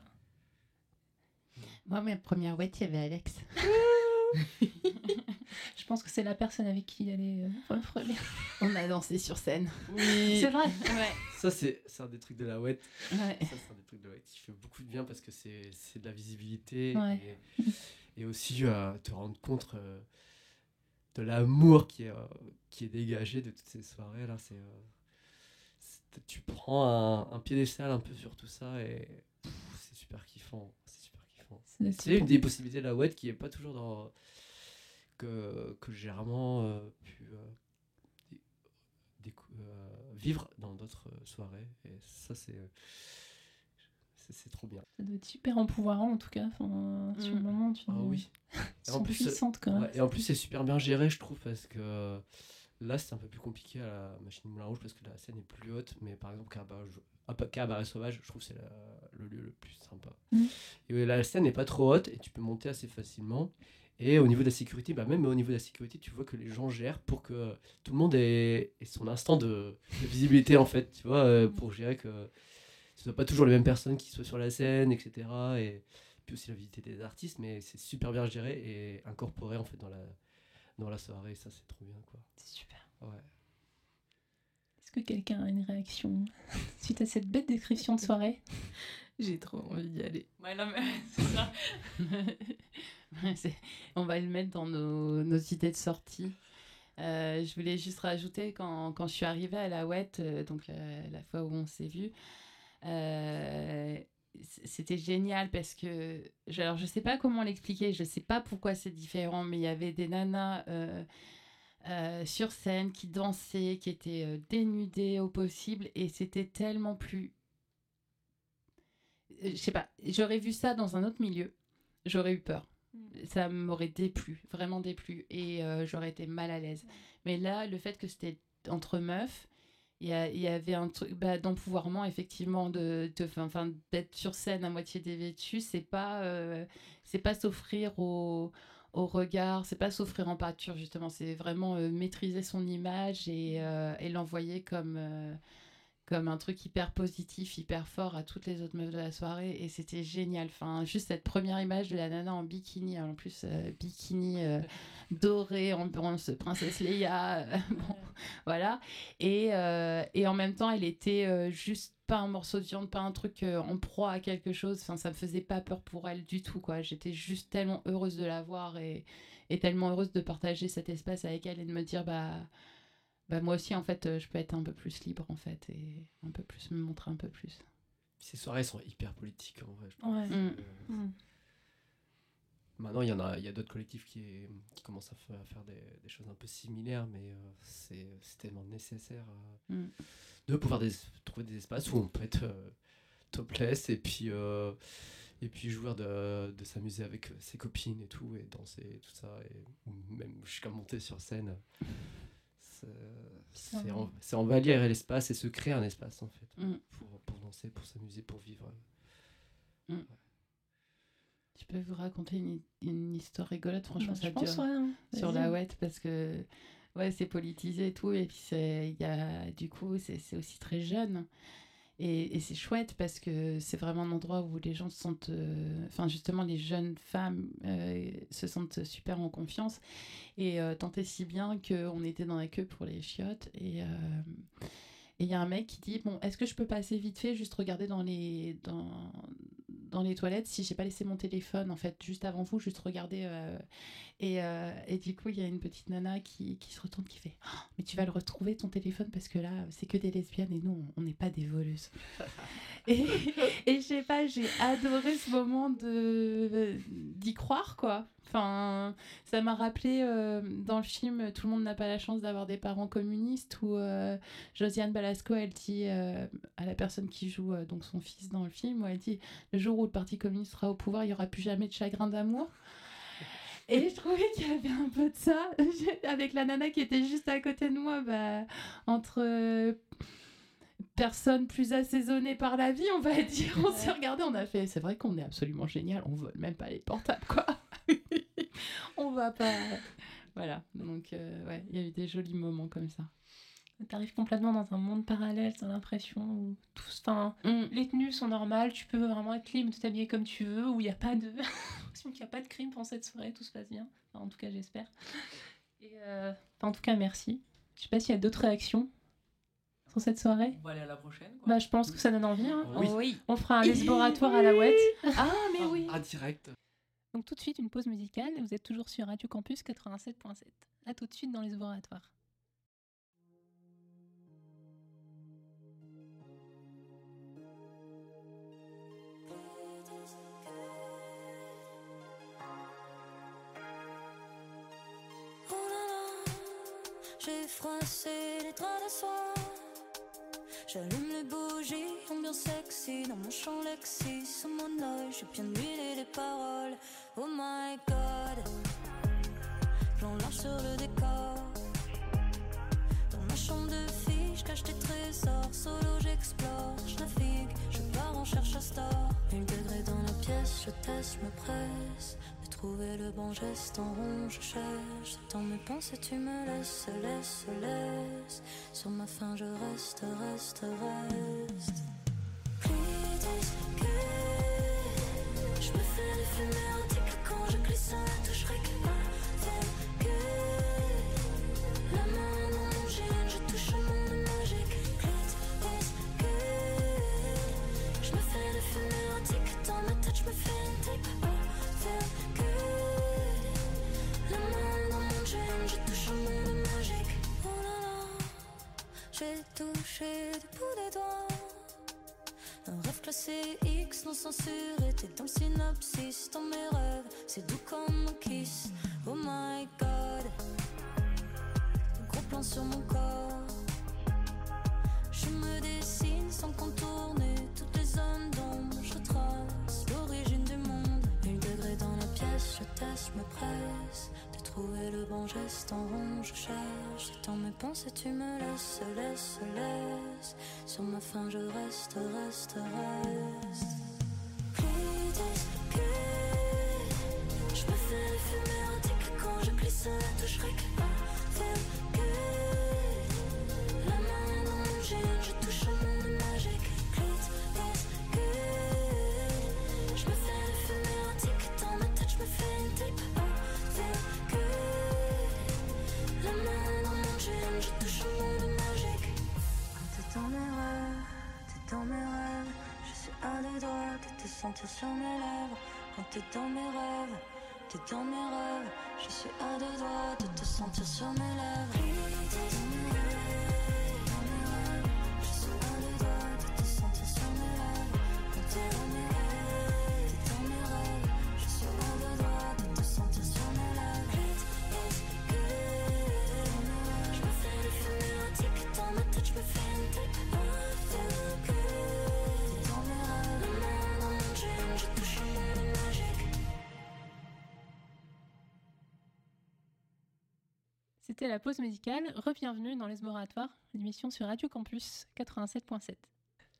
Moi, ma première wet, il y avait Alex. Je pense que c'est la personne avec qui il allait euh. On a dansé sur scène. Oui. C'est vrai Ouais. Ça, c'est c'est un des trucs de la wet. Ouais. Ça, c'est un des trucs de la wet qui fait beaucoup de bien parce que c'est c'est de la visibilité Ouais. et, et aussi euh, te rendre compte euh, de l'amour qui est, euh, qui est dégagé de toutes ces soirées là. C'est euh, tu prends un, un piédestal un peu sur tout ça et c'est super kiffant. C'est une des possibilités de la wet qui est pas toujours dans que, que j'ai rarement euh, pu euh, euh, vivre dans d'autres soirées. Et ça, c'est euh, c'est- trop bien. Ça doit être super empouvoirant en tout cas. Enfin, Sur le Mm. moment, tu Ah oui. Et euh, puissantes quand même. ouais, et en plus, c'est super bien géré, je trouve, parce que là, c'est un peu plus compliqué à la machine Moulin Rouge parce que la scène est plus haute. Mais par exemple, Cabaret, pas Cabaret Sauvage, je trouve que c'est le lieu le plus sympa. Mm. Et la scène n'est pas trop haute et tu peux monter assez facilement. Et au niveau de la sécurité, bah même au niveau de la sécurité, tu vois que les gens gèrent pour que tout le monde ait, ait son instant de, de visibilité, en fait, tu vois, euh, pour gérer que ce ne soit pas toujours les mêmes personnes qui soient sur la scène, etc. Et puis aussi la visite des artistes, mais c'est super bien géré et incorporé en fait dans la, dans la soirée. Ça, c'est trop bien, quoi. C'est super. Ouais. Est-ce que quelqu'un a une réaction suite à cette bête description de soirée J'ai trop envie d'y aller. Ouais, non, mais c'est ça. Ouais, c'est- On va le mettre dans nos, nos idées de sortie. Euh, je voulais juste rajouter quand, quand je suis arrivée à la WET, euh, donc la, la fois où on s'est vu, euh, c'était génial parce que, je, alors je sais pas comment l'expliquer, je sais pas pourquoi c'est différent, mais il y avait des nanas euh, euh, sur scène qui dansaient, qui étaient euh, dénudées au possible et c'était tellement plus euh, je sais pas, j'aurais vu ça dans un autre milieu, j'aurais eu peur. Ça m'aurait déplu, vraiment déplu, et euh, j'aurais été mal à l'aise. Mais là, le fait que c'était entre meufs, il y, avait un truc bah, d'empouvoirment, effectivement, de, de- 'fin- 'fin, d'être sur scène à moitié dévêtue, c'est pas, euh, c'est pas s'offrir au, au regard, c'est pas s'offrir en pâture, justement, c'est vraiment euh, maîtriser son image et, euh, et l'envoyer comme. euh, comme un truc hyper positif, hyper fort à toutes les autres meufs de la soirée et c'était génial. Enfin, juste cette première image de la nana en bikini, en plus euh, bikini euh, doré, ambiance princesse Leia, euh, bon, voilà. Et, euh, et en même temps, elle était euh, juste pas un morceau de viande, pas un truc euh, en proie à quelque chose. Enfin, ça me faisait pas peur pour elle du tout, quoi. J'étais juste tellement heureuse de la voir et, et tellement heureuse de partager cet espace avec elle et de me dire, bah bah moi aussi en fait euh, je peux être un peu plus libre en fait et un peu plus me montrer un peu plus. Ces soirées sont hyper politiques en vrai. Je pense. Ouais. Mm. Euh, Mm. Maintenant, il y en a, il y a d'autres collectifs qui, qui commencent à fa- à faire des, des choses un peu similaires, mais euh, c'est tellement nécessaire euh, Mm. de pouvoir des- trouver des espaces où on peut être euh, topless et puis et puis jouer de, de s'amuser avec ses copines et tout et danser et tout ça et ou même jusqu'à monter sur scène. C'est c'est en- c'est envahir l'espace et se créer un espace en fait Mm. pour, pour danser, pour s'amuser, pour vivre. Mm. Je peux vous raconter une, une histoire rigolote, franchement, Bah, ça je pense, dure ouais, hein. sur la wet parce que ouais, c'est politisé et tout, et puis c'est- il y a, du coup, c'est aussi très jeune. Et, et c'est chouette parce que c'est vraiment un endroit où les gens se sentent, euh, enfin justement les jeunes femmes euh, se sentent super en confiance. Et euh, tant et si bien qu'on était dans la queue pour les chiottes et euh, et il y a un mec qui dit bon est-ce que je peux passer vite fait juste regarder dans les dans dans les toilettes si j'ai pas laissé mon téléphone en fait juste avant vous juste regarder euh, et, euh, et du coup il y a une petite nana qui, qui se retourne qui fait Oh, mais tu vas le retrouver ton téléphone parce que là c'est que des lesbiennes et nous on n'est pas des voleuses et, je sais pas j'ai adoré ce moment de d'y croire quoi. Enfin, ça m'a rappelé euh, dans le film Tout le monde n'a pas la chance d'avoir des parents communistes où euh, Josiane Balasco elle dit euh, à la personne qui joue euh, donc son fils dans le film où elle dit le jour où le parti communiste sera au pouvoir il y aura plus jamais de chagrin d'amour et je trouvais qu'il y avait un peu de ça avec la nana qui était juste à côté de moi bah, entre personnes plus assaisonnées par la vie on va dire. On s'est regardé on a fait c'est vrai qu'on est absolument génial on vole même pas les portables quoi. On va pas. Voilà donc euh, ouais il y a eu des jolis moments comme ça. T'arrives complètement dans un monde parallèle, t'as l'impression où tout, enfin, les tenues sont normales, tu peux vraiment être libre de t'habiller comme tu veux, où il n'y a pas de, qu'il n'y a pas de crime pendant cette soirée, tout se passe bien. Enfin, en tout cas, j'espère. Et euh, enfin, en tout cas, merci. Je sais pas s'il y a d'autres réactions sur cette soirée? On va aller à la prochaine. Quoi. Bah, je pense que ça donne envie. hein. Oui. Oui. On fera un laboratoire à la ouette. Ah, mais oui. Ah, direct. Donc tout de suite, une pause musicale. Vous êtes toujours sur Radio Campus 87.7. À tout de suite dans les laboratoires. Oh j'ai froissé les draps de soie. J'allume les bougies, ambiance sexy dans mon champ Lexi. Sous mon oeil, j'ai bien huilé les paroles. Oh my god, plan large sur le décor. Dans ma chambre de fille, je cache tes trésors. Solo, j'explore, je navigue, je pars en cherche à star. Mille degrés dans la pièce, je teste, je me presse. Trouver le bon geste en rond, je cherche. Dans mes pensées, tu me laisses, laisse, laisse. Sur ma faim, je reste, reste, reste. Plus discret, je me fais fumée érotique quand je glisse Un rêve classé X non censuré, t'es dans le synopsis, dans mes rêves, c'est doux comme un kiss. Oh my god, gros plan sur mon corps. Je me dessine sans contourner toutes les zones d'ombre, je trace l'origine du monde. Mille degrés dans la pièce, je teste, me presse trouver le bon geste en rond, je cherche. Dans mes pensées, tu me laisses, laisse, laisse. Sur ma faim, je reste, reste, reste. Is good. Je me fais des fumées érotiques quand je glisse la touche rec. De te sentir sur mes lèvres. Quand t'es dans mes rêves, t'es dans mes rêves. Je suis à deux doigts de te sentir sur mes lèvres. La pause musicale. Rebienvenue dans Les Laboratoires, l'émission sur Radio Campus 87.7.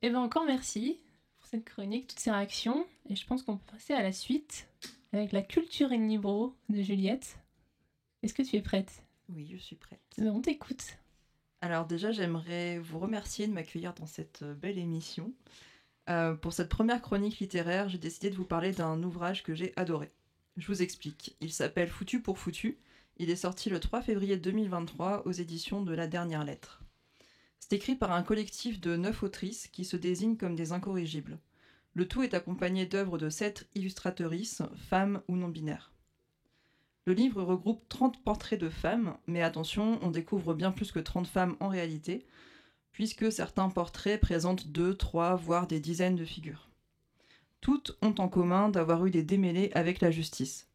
Et bien encore merci pour cette chronique, toutes ces réactions. Et je pense qu'on peut passer à la suite avec la culture in libro de Juliette. Est-ce que tu es prête? Oui, je suis prête. Eh ben, On t'écoute. Alors déjà, j'aimerais vous remercier de m'accueillir dans cette euh, belle émission. Euh, pour cette première chronique littéraire, j'ai décidé de vous parler d'un ouvrage que j'ai adoré. Je vous explique. Il s'appelle Foutu pour Foutu. Il est sorti le 3 février 2023 aux éditions de La Dernière Lettre. C'est écrit par un collectif de neuf autrices qui se désignent comme des incorrigibles. Le tout est accompagné d'œuvres de sept illustratrices, femmes ou non-binaires. Le livre regroupe 30 portraits de femmes, mais attention, on découvre bien plus que 30 femmes en réalité, puisque certains portraits présentent 2, 3, voire des dizaines de figures. Toutes ont en commun d'avoir eu des démêlés avec la justice.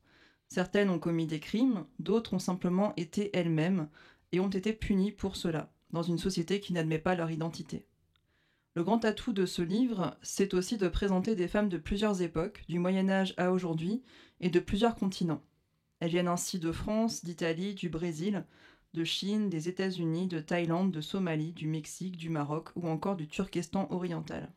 Certaines ont commis des crimes, d'autres ont simplement été elles-mêmes et ont été punies pour cela, dans une société qui n'admet pas leur identité. Le grand atout de ce livre, c'est aussi de présenter des femmes de plusieurs époques, du Moyen Âge à aujourd'hui, et de plusieurs continents. Elles viennent ainsi de France, d'Italie, du Brésil, de Chine, des États-Unis, de Thaïlande, de Somalie, du Mexique, du Maroc ou encore du Turkestan oriental.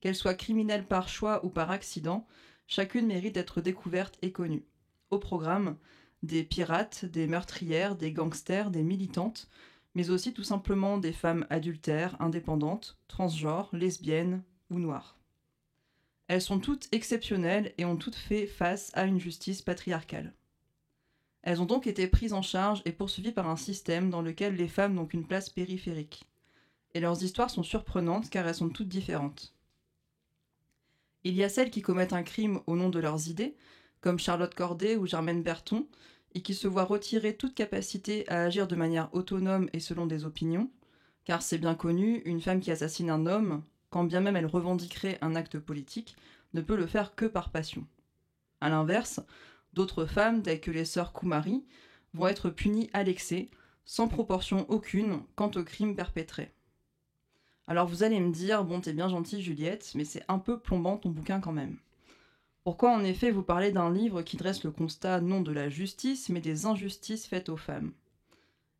Qu'elles soient criminelles par choix ou par accident, chacune mérite d'être découverte et connue. Au programme, des pirates, des meurtrières, des gangsters, des militantes, mais aussi tout simplement des femmes adultères, indépendantes, transgenres, lesbiennes ou noires. Elles sont toutes exceptionnelles et ont toutes fait face à une justice patriarcale. Elles ont donc été prises en charge et poursuivies par un système dans lequel les femmes n'ont qu'une place périphérique. Et leurs histoires sont surprenantes car elles sont toutes différentes. Il y a celles qui commettent un crime au nom de leurs idées, comme Charlotte Corday ou Germaine Berton, et qui se voient retirer toute capacité à agir de manière autonome et selon des opinions, car c'est bien connu, une femme qui assassine un homme, quand bien même elle revendiquerait un acte politique, ne peut le faire que par passion. A l'inverse, d'autres femmes, telles que les sœurs Kumari, vont être punies à l'excès, sans proportion aucune quant au crime perpétré. Alors vous allez me dire, bon t'es bien gentille Juliette, mais c'est un peu plombant ton bouquin quand même. Pourquoi en effet vous parlez d'un livre qui dresse le constat non de la justice, mais des injustices faites aux femmes?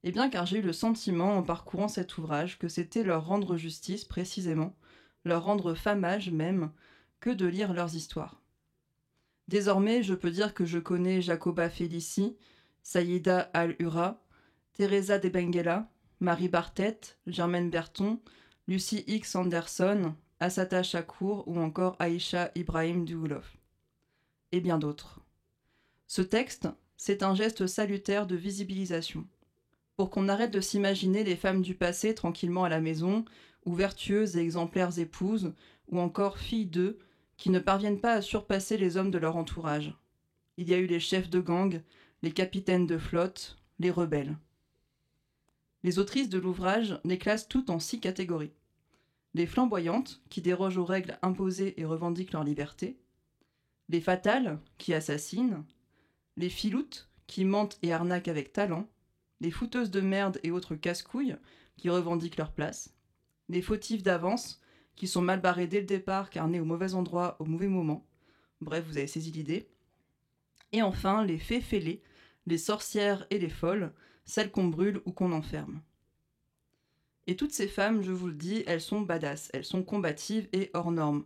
Eh bien car j'ai eu le sentiment en parcourant cet ouvrage que c'était leur rendre justice précisément, leur rendre famage même, que de lire leurs histoires. Désormais, je peux dire que je connais Jacoba Felici, Saïda Al-Ura, Teresa de Benguela, Marie Bartet, Germaine Berton, Lucie X. Anderson, Asata Shakur ou encore Aïcha Ibrahim Duoulov. et bien d'autres. Ce texte, c'est un geste salutaire de visibilisation, pour qu'on arrête de s'imaginer les femmes du passé tranquillement à la maison, ou vertueuses et exemplaires épouses, ou encore filles d'eux, qui ne parviennent pas à surpasser les hommes de leur entourage. Il y a eu les chefs de gang, les capitaines de flotte, les rebelles. Les autrices de l'ouvrage les classent toutes en six catégories. Les flamboyantes, qui dérogent aux règles imposées et revendiquent leur liberté. Les fatales, qui assassinent. Les filoutes, qui mentent et arnaquent avec talent. Les fouteuses de merde et autres casse-couilles, qui revendiquent leur place. Les fautifs d'avance, qui sont mal barrés dès le départ car nés au mauvais endroit au mauvais moment. Bref, vous avez saisi l'idée. Et enfin, les fées fêlées, les sorcières et les folles, celles qu'on brûle ou qu'on enferme. Et toutes ces femmes, je vous le dis, elles sont badass, elles sont combatives et hors normes.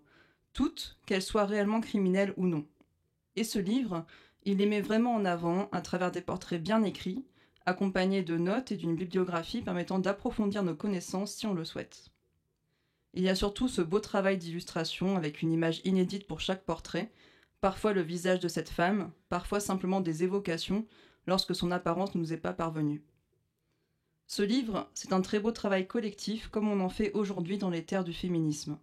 Toutes, qu'elles soient réellement criminelles ou non. Et ce livre, il les met vraiment en avant à travers des portraits bien écrits, accompagnés de notes et d'une bibliographie permettant d'approfondir nos connaissances si on le souhaite. Il y a surtout ce beau travail d'illustration avec une image inédite pour chaque portrait, parfois le visage de cette femme, parfois simplement des évocations lorsque son apparence ne nous est pas parvenue. Ce livre, c'est un très beau travail collectif comme on en fait aujourd'hui dans les terres du féminisme.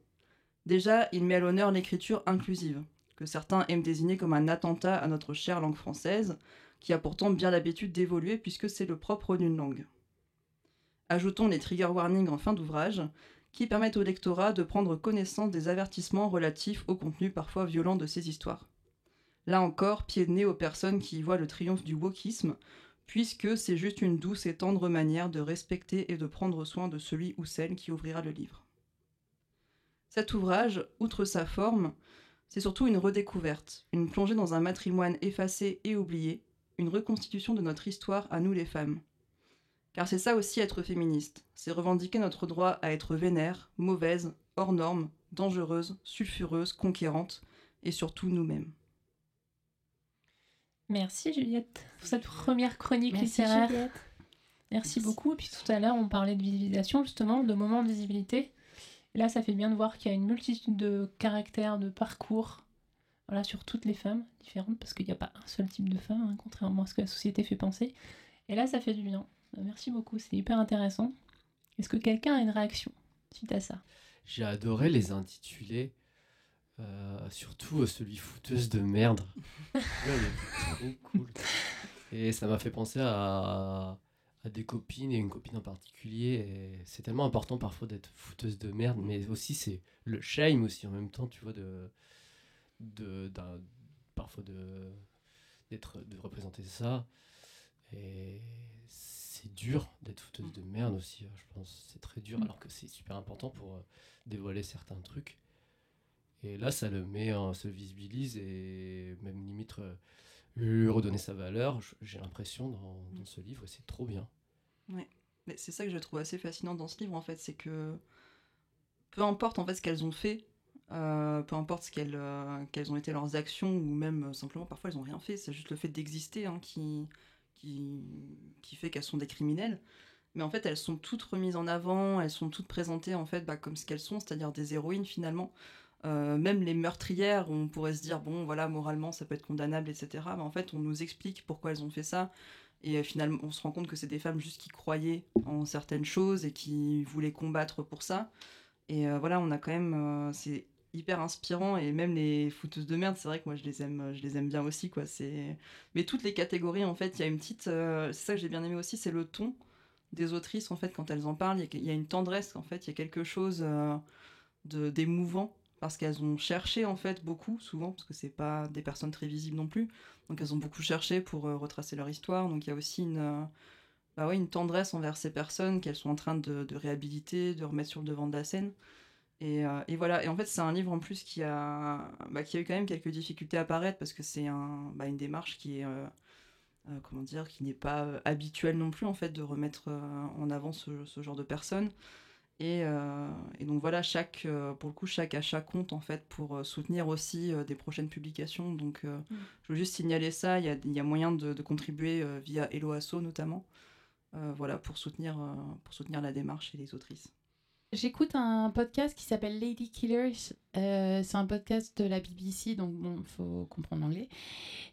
Déjà, il met à l'honneur l'écriture inclusive, que certains aiment désigner comme un attentat à notre chère langue française, qui a pourtant bien l'habitude d'évoluer puisque c'est le propre d'une langue. Ajoutons les trigger warnings en fin d'ouvrage, qui permettent au lectorat de prendre connaissance des avertissements relatifs au contenu parfois violent de ces histoires. Là encore, pied de nez aux personnes qui y voient le triomphe du wokisme, puisque c'est juste une douce et tendre manière de respecter et de prendre soin de celui ou celle qui ouvrira le livre. Cet ouvrage, outre sa forme, c'est surtout une redécouverte, une plongée dans un matrimoine effacé et oublié, une reconstitution de notre histoire à nous les femmes. Car c'est ça aussi être féministe, c'est revendiquer notre droit à être vénère, mauvaise, hors norme, dangereuse, sulfureuse, conquérante, et surtout nous-mêmes. Merci Juliette pour cette première chronique Merci, littéraire. Juliette. Merci beaucoup. Et puis tout à l'heure, on parlait de visibilisation, justement, de moments de visibilité. Et là, ça fait bien de voir qu'il y a une multitude de caractères, de parcours, voilà, sur toutes les femmes différentes, parce qu'il n'y a pas un seul type de femme, hein, contrairement à ce que la société fait penser. Et là, ça fait du bien. Merci beaucoup, c'est hyper intéressant. Est-ce que quelqu'un a une réaction suite à ça? J'ai adoré les intitulés. Euh, surtout euh, celui fouteuse de merde. Là, il est trop cool. Et ça m'a fait penser à, à des copines et une copine en particulier. C'est tellement important parfois d'être fouteuse de merde, mais aussi c'est le shame aussi en même temps, tu vois, de, de, parfois de, d'être, de représenter ça. Et c'est dur d'être fouteuse de merde aussi, hein, je pense. C'est très dur, Mm. alors que c'est super important pour euh, dévoiler certains trucs. Et là, ça le met, en- se visibilise et même limite euh, lui redonner sa valeur. J'ai l'impression dans, dans ce livre, et c'est trop bien. Ouais. Mais c'est ça que je trouve assez fascinant dans ce livre, en fait, c'est que peu importe en fait ce qu'elles ont fait, euh, peu importe ce qu'elles, euh, quelles ont été leurs actions, ou même euh, simplement parfois elles ont rien fait, c'est juste le fait d'exister hein, qui, qui, qui fait qu'elles sont des criminelles. Mais en fait, elles sont toutes remises en avant, elles sont toutes présentées en fait bah, comme ce qu'elles sont, c'est-à-dire des héroïnes finalement. Euh, même les meurtrières, on pourrait se dire bon voilà moralement ça peut être condamnable etc. Mais en fait on nous explique pourquoi elles ont fait ça et euh, finalement on se rend compte que c'est des femmes juste qui croyaient en certaines choses et qui voulaient combattre pour ça. Et euh, voilà on a quand même c'est hyper inspirant et même les fouteuses de merde c'est vrai que moi je les aime je les aime bien aussi quoi mais toutes les catégories en fait il y a une petite c'est ça que j'ai bien aimé aussi c'est le ton des autrices en fait quand elles en parlent il y y, a une tendresse en fait il y a quelque chose de d'émouvant parce qu'elles ont cherché en fait beaucoup souvent parce que c'est pas des personnes très visibles non plus. Donc elles ont beaucoup cherché pour euh, retracer leur histoire. Donc il y a aussi une euh, bah ouais, une tendresse envers ces personnes qu'elles sont en train de, réhabiliter de remettre sur le devant de la scène. Et, euh, et voilà. Et en fait c'est un livre en plus qui a bah, qui a eu quand même quelques difficultés à paraître parce que c'est un, bah, une démarche qui est comment dire qui n'est pas habituelle non plus en fait de remettre en avant ce, ce genre de personnes et, euh, et donc voilà, chaque, euh, pour le coup, chaque achat compte en fait pour euh, soutenir aussi des prochaines publications. Donc euh, je veux juste signaler ça, il y a, il y a moyen de, de contribuer via Hello Asso notamment, voilà, pour soutenir, pour soutenir la démarche et les autrices. J'écoute un podcast qui s'appelle Lady Killers Euh, c'est un podcast de la BBC, donc bon, il faut comprendre l'anglais.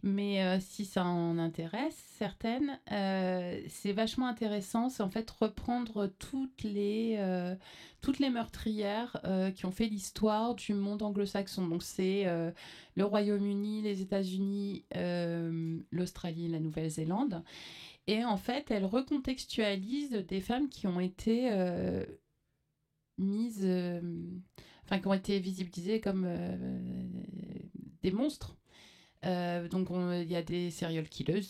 Mais euh, si ça en intéresse certaines, euh, c'est vachement intéressant. C'est en fait reprendre toutes les, toutes les meurtrières qui ont fait l'histoire du monde anglo-saxon. Donc c'est le Royaume-Uni, les États-Unis, l'Australie, la Nouvelle-Zélande. Et en fait, elle recontextualise des femmes qui ont été mises, euh, enfin qui ont été visibilisées comme euh, des monstres. Euh, donc on- il y a des serial killers.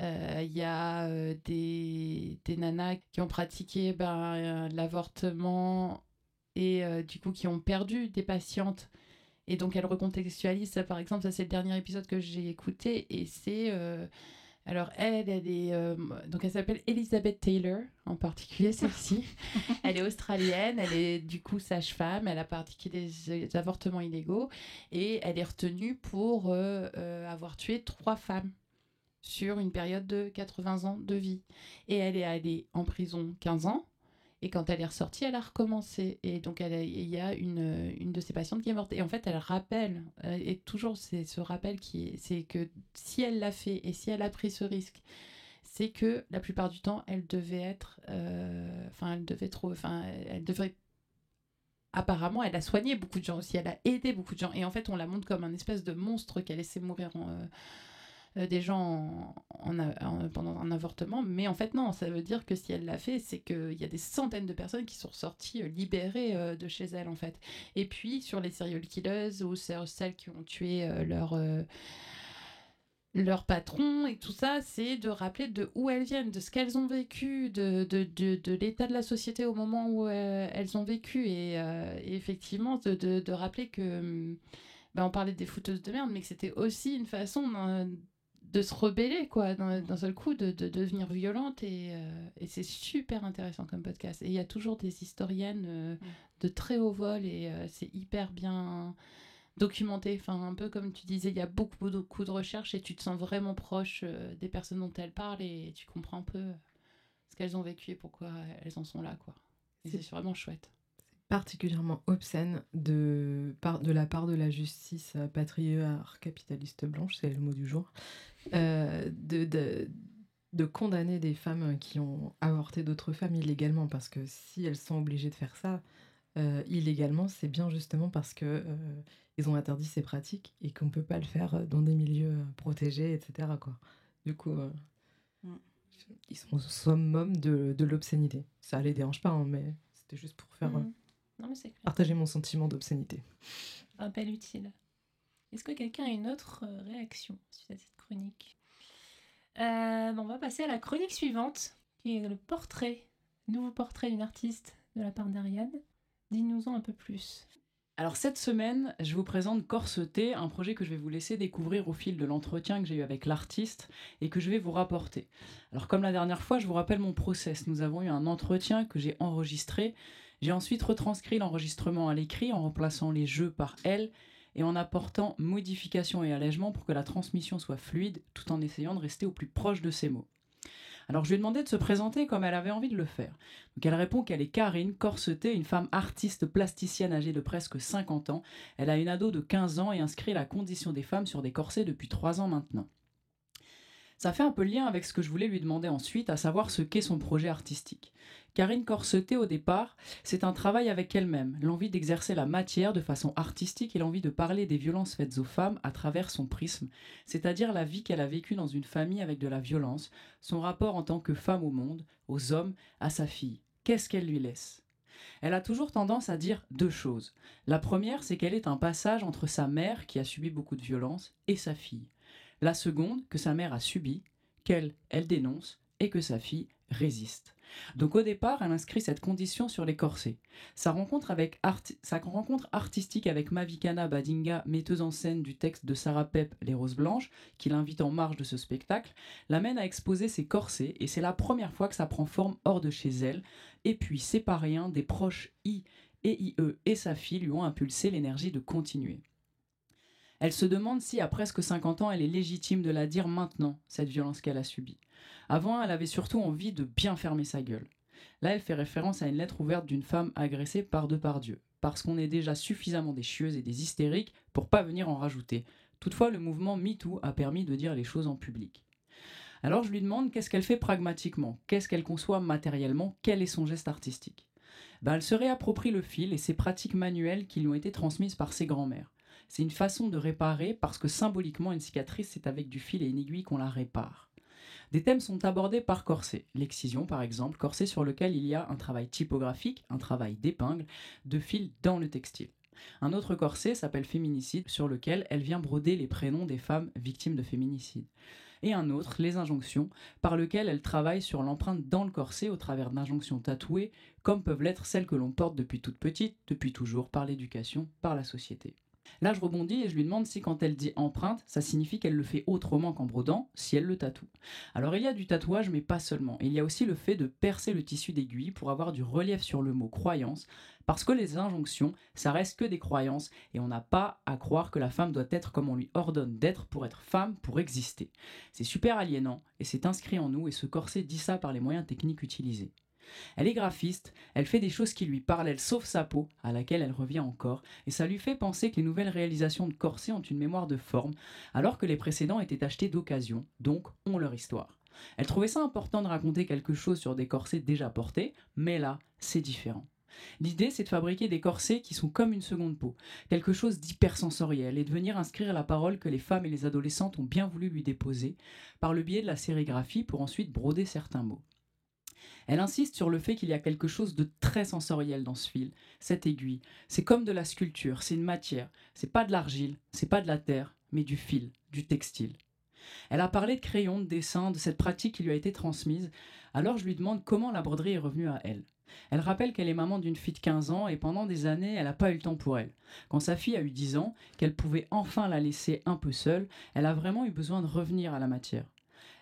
Euh, Il y a euh, des, des nanas qui ont pratiqué ben, euh, l'avortement et euh, du coup qui ont perdu des patientes. Et donc elle recontextualise ça par exemple, ça c'est le dernier épisode que j'ai écouté et c'est... euh, alors elle, elle est... euh, donc elle s'appelle Elizabeth Taylor en particulier celle-ci. elle est australienne, elle est du coup sage-femme, elle a pratiqué des, avortements illégaux et elle est retenue pour euh, euh, avoir tué trois femmes sur une période de 80 ans de vie. Et elle est allée en prison 15 ans. Et quand elle est ressortie, elle a recommencé. Et donc, il y a une, une de ses patientes qui est morte. Et en fait, elle rappelle, euh, et toujours c'est ce rappel qui est, c'est que si elle l'a fait et si elle a pris ce risque, c'est que la plupart du temps, elle devait être, euh, enfin, elle devait trop, enfin, elle devrait apparemment, elle a soigné beaucoup de gens aussi, elle a aidé beaucoup de gens. Et en fait, on la montre comme un espèce de monstre qui a laissé mourir en, euh, euh, des gens en- pendant un avortement. Mais en fait, non, ça veut dire que si elle l'a fait, c'est qu'il y a des centaines de personnes qui sont ressorties euh, libérées euh, de chez elle, en fait. Et puis, sur les serial killers ou celles qui ont tué leur. leur patron et tout ça, c'est de rappeler de où elles viennent, de ce qu'elles ont vécu, de, de, de, de l'état de la société au moment où elles ont vécu. Et, effectivement, de, rappeler que. ben, on parlait des fouteuses de merde, mais que c'était aussi une façon d'un- de se rebeller, quoi, d'un seul coup, de, de devenir violente. Et, euh, et c'est super intéressant comme podcast. Et il y a toujours des historiennes euh, de très haut vol et euh, c'est hyper bien documenté. Enfin, un peu comme tu disais, il y a beaucoup, beaucoup de recherches et tu te sens vraiment proche des personnes dont elles parlent et tu comprends un peu ce qu'elles ont vécu et pourquoi elles en sont là, quoi. Et c'est vraiment chouette. Particulièrement obscène de, par, de la part de la justice euh, patriarche capitaliste blanche, c'est le mot du jour, euh, de, de, de condamner des femmes qui ont avorté d'autres femmes illégalement, parce que si elles sont obligées de faire ça euh, illégalement, c'est bien justement parce que euh, ils ont interdit ces pratiques et qu'on peut pas le faire dans des milieux protégés, etc. Quoi. Du coup, Mm. ils sont au summum de, de l'obscénité. Ça les dérange pas, hein, mais c'était juste pour faire... Mhm. Non, mais c'est clair. partager mon sentiment d'obscénité. Rappel utile. Est-ce que quelqu'un a une autre euh, réaction suite à cette chronique? Euh, bon, On va passer à la chronique suivante, qui est le portrait, nouveau portrait d'une artiste de la part d'Ariane. Dis-nous-en un peu plus. Alors cette semaine, je vous présente Corseté, un projet que je vais vous laisser découvrir au fil de l'entretien que j'ai eu avec l'artiste et que je vais vous rapporter. Alors comme la dernière fois, je vous rappelle mon process. Nous avons eu un entretien que j'ai enregistré. J'ai ensuite retranscrit l'enregistrement à l'écrit en remplaçant les jeux par elle et en apportant modifications et allègements pour que la transmission soit fluide tout en essayant de rester au plus proche de ses mots. Alors je lui ai demandé de se présenter comme elle avait envie de le faire. Donc elle répond qu'elle est Karine Corseté, une femme artiste plasticienne âgée de presque 50 ans. Elle a une ado de 15 ans et inscrit la condition des femmes sur des corsets depuis 3 ans maintenant. Ça fait un peu lien avec ce que je voulais lui demander ensuite, à savoir ce qu'est son projet artistique. Karine Corseté, au départ, c'est un travail avec elle-même, l'envie d'exercer la matière de façon artistique et l'envie de parler des violences faites aux femmes à travers son prisme, c'est-à-dire la vie qu'elle a vécue dans une famille avec de la violence, son rapport en tant que femme au monde, aux hommes, à sa fille. Qu'est-ce qu'elle lui laisse? Elle a toujours tendance à dire deux choses. La première, c'est qu'elle est un passage entre sa mère, qui a subi beaucoup de violence, et sa fille. La seconde, que sa mère a subi, qu'elle, elle dénonce, et que sa fille résiste. Donc au départ, elle inscrit cette condition sur les corsets. Sa rencontre, artistique avec Mavikana Badinga, metteuse en scène du texte de Sarah Pep Les Roses Blanches, qui l'invite en marge de ce spectacle, l'amène à exposer ses corsets et c'est la première fois que ça prend forme hors de chez elle. Et puis, c'est pas des proches I et IE et sa fille lui ont impulsé l'énergie de continuer. Elle se demande si, à presque 50 ans, elle est légitime de la dire maintenant, cette violence qu'elle a subie. Avant, elle avait surtout envie de bien fermer sa gueule. Là, elle fait référence à une lettre ouverte d'une femme agressée par Depardieu. parce qu'on est déjà suffisamment des chieuses et des hystériques pour pas venir en rajouter. Toutefois, le mouvement MeToo a permis de dire les choses en public. Alors je lui demande qu'est-ce qu'elle fait pragmatiquement, qu'est-ce qu'elle conçoit matériellement, quel est son geste artistique? Ben, elle se réapproprie le fil et ses pratiques manuelles qui lui ont été transmises par ses grands-mères. C'est une façon de réparer parce que symboliquement une cicatrice c'est avec du fil et une aiguille qu'on la répare. Des thèmes sont abordés par corset. L'excision, par exemple, corset sur lequel il y a un travail typographique, un travail d'épingle, de fil dans le textile. Un autre corset s'appelle féminicide, sur lequel elle vient broder les prénoms des femmes victimes de féminicide. Et un autre, les injonctions, par lequel elle travaille sur l'empreinte dans le corset au travers d'injonctions tatouées, comme peuvent l'être celles que l'on porte depuis toute petite, depuis toujours, par l'éducation, par la société. Là, je rebondis et je lui demande si quand elle dit empreinte, ça signifie qu'elle le fait autrement qu'en brodant, si elle le tatoue. Alors il y a du tatouage, mais pas seulement. Il y a aussi le fait de percer le tissu d'aiguille pour avoir du relief sur le mot croyance, parce que les injonctions, ça reste que des croyances, et on n'a pas à croire que la femme doit être comme on lui ordonne d'être pour être femme, pour exister. C'est super aliénant, et c'est inscrit en nous, et ce corset dit ça par les moyens techniques utilisés. Elle est graphiste, elle fait des choses qui lui parlent, elle sauve sa peau, à laquelle elle revient encore, et ça lui fait penser que les nouvelles réalisations de Corset ont une mémoire de forme, alors que les précédents étaient achetés d'occasion, donc ont leur histoire. Elle trouvait ça important de raconter quelque chose sur des corsets déjà portés, mais là, c'est différent. L'idée, c'est de fabriquer des corsets qui sont comme une seconde peau, quelque chose d'hypersensoriel, et de venir inscrire la parole que les femmes et les adolescentes ont bien voulu lui déposer, par le biais de la sérigraphie pour ensuite broder certains mots. Elle insiste sur le fait qu'il y a quelque chose de très sensoriel dans ce fil, cette aiguille. C'est comme de la sculpture, c'est une matière. C'est pas de l'argile, c'est pas de la terre, mais du fil, du textile. Elle a parlé de crayon, de dessin, de cette pratique qui lui a été transmise. Alors je lui demande comment la broderie est revenue à elle. Elle rappelle qu'elle est maman d'une fille de 15 ans et pendant des années, elle n'a pas eu le temps pour elle. Quand sa fille a eu 10 ans, qu'elle pouvait enfin la laisser un peu seule, elle a vraiment eu besoin de revenir à la matière.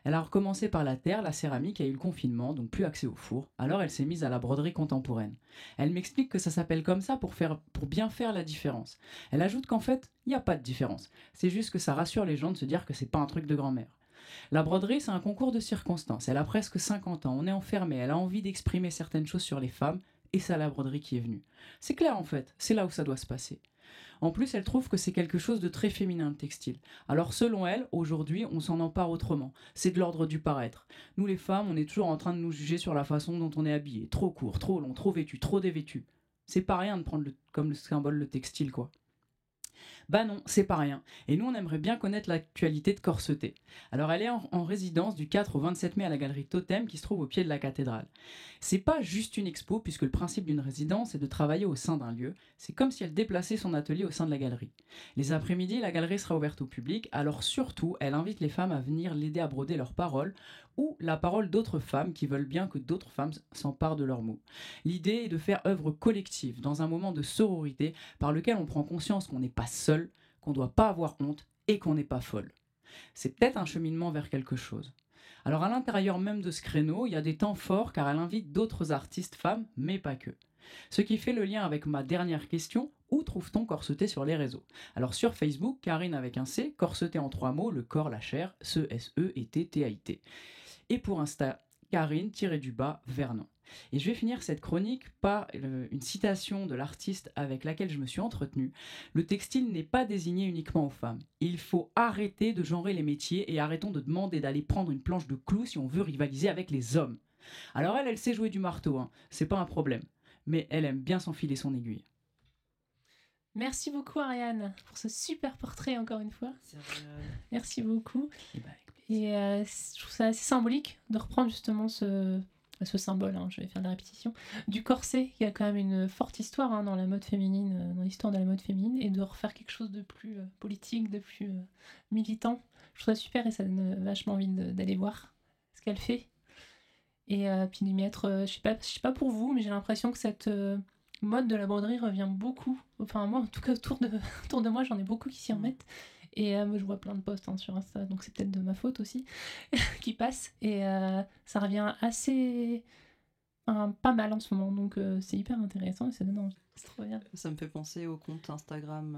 Elle a recommencé par la terre, la céramique a eu le confinement, donc plus accès au four. Alors elle s'est mise à la broderie contemporaine. Elle m'explique que ça s'appelle comme ça pour, bien faire la différence. Elle ajoute qu'en fait, il n'y a pas de différence. C'est juste que ça rassure les gens de se dire que c'est pas un truc de grand-mère. La broderie, c'est un concours de circonstances. Elle a presque 50 ans, on est enfermé, elle a envie d'exprimer certaines choses sur les femmes, et c'est la broderie qui est venue. C'est clair en fait, c'est là où ça doit se passer. En plus, elle trouve que c'est quelque chose de très féminin le textile. Alors selon elle, aujourd'hui, on s'en empare autrement. C'est de l'ordre du paraître. Nous les femmes, on est toujours en train de nous juger sur la façon dont on est habillé. Trop court, trop long, trop vêtu, trop dévêtu. C'est pas rien de prendre comme le symbole le textile, quoi. Bah non, c'est pas rien. Et nous, on aimerait bien connaître l'actualité de Corseté. Alors, elle est en, en, résidence du 4 au 27 mai à la galerie Totem qui se trouve au pied de la cathédrale. C'est pas juste une expo, puisque le principe d'une résidence est de travailler au sein d'un lieu. C'est comme si elle déplaçait son atelier au sein de la galerie. Les après-midi, la galerie sera ouverte au public, alors surtout, elle invite les femmes à venir l'aider à broder leurs paroles ou la parole d'autres femmes qui veulent bien que d'autres femmes s'emparent de leurs mots. L'idée est de faire œuvre collective, dans un moment de sororité par lequel on prend conscience qu'on n'est pas seul, qu'on ne doit pas avoir honte et qu'on n'est pas folle. C'est peut-être un cheminement vers quelque chose. Alors à l'intérieur même de ce créneau, il y a des temps forts car elle invite d'autres artistes femmes, mais pas que. Ce qui fait le lien avec ma dernière question, où trouve-t-on corseté sur les réseaux? Alors sur Facebook, Karine avec un C, corseté en trois mots, le corps, la chair, ce S-E et T-T-A-I-T. Et pour Insta, Karine, tiré du bas, Vernon. Et je vais finir cette chronique par euh, une citation de l'artiste avec laquelle je me suis entretenue. Le textile n'est pas désigné uniquement aux femmes. Il faut arrêter de genrer les métiers et arrêtons de demander d'aller prendre une planche de clous si on veut rivaliser avec les hommes. Alors elle, elle sait jouer du marteau, hein. c'est pas un problème. Mais elle aime bien s'enfiler son aiguille. Merci beaucoup Ariane pour ce super portrait encore une fois. Merci beaucoup. Et, bah, et euh, je trouve ça assez symbolique de reprendre justement ce, ce symbole, hein, je vais faire de la répétition, du corset, qui a quand même une forte histoire hein, dans la mode féminine, euh, dans l'histoire de la mode féminine, et de refaire quelque chose de plus euh, politique, de plus euh, militant. Je trouve ça super et ça donne vachement envie d'aller voir ce qu'elle fait. Et puis d'y mettre, je sais pas, je sais pas pour vous, mais j'ai l'impression que cette mode de la broderie revient beaucoup. Enfin moi, en tout cas autour de, autour de moi, j'en ai beaucoup qui s'y remettent. Et euh, je vois plein de posts hein, sur Insta, donc c'est peut-être de ma faute aussi, qui passent. Et euh, ça revient assez. Pas mal en ce moment, donc euh, c'est hyper intéressant et ça donne envie. C'est trop bien. Ça me fait penser au compte Instagram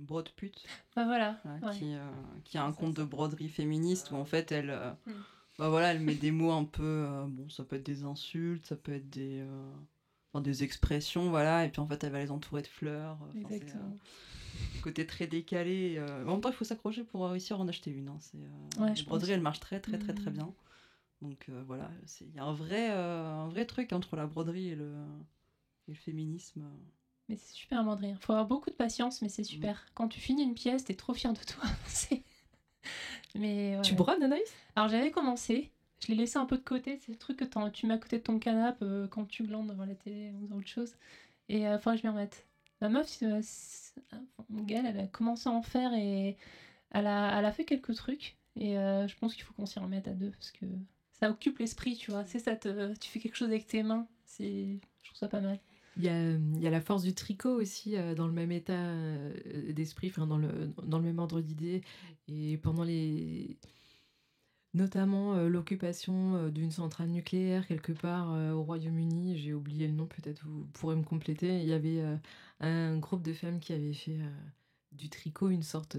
Brodepute. Bah voilà. Ouais, qui, qui, a un compte de broderie féministe où en fait elle. Mm. Bah voilà, elle met des mots un peu. bon, ça peut être des insultes, ça peut être des enfin, des expressions, voilà, et puis en fait, elle va les entourer de fleurs. Exactement. Côté très décalé. euh, En même temps, il faut s'accrocher pour réussir à en acheter une. hein, c'est, euh, Ouais, je broderies, pense. elles marchent très, très, très, très Mhm. bien. Donc euh, voilà, c'est- il y a un vrai, euh, un vrai truc entre la broderie et le, et le féminisme. Mais c'est super à Il faut avoir beaucoup de patience, mais c'est Mm. super. Quand tu finis une pièce, t'es trop fier de toi. C'est- mais Tu brodes, Anaïs? Alors j'avais commencé. Je l'ai laissé un peu de côté. C'est le truc que tu mets à côté de ton canapé euh, quand tu glandes devant la télé ou dans autre chose. Et il faudrait que je m'y remette. Ma meuf, mon gars, elle a commencé à en faire et elle a, elle a fait quelques trucs. Et euh, je pense qu'il faut qu'on s'y remette à deux parce que ça occupe l'esprit, tu vois. C'est ça, tu fais quelque chose avec tes mains. C'est, je trouve ça pas mal. Il y a, il y a la force du tricot aussi euh, dans le même état euh, d'esprit, dans, le, dans le même ordre d'idée. Et pendant les. Notamment euh, l'occupation euh, d'une centrale nucléaire quelque part euh, au Royaume-Uni, j'ai oublié le nom, peut-être vous pourrez me compléter. Il y avait un groupe de femmes qui avaient fait du tricot une sorte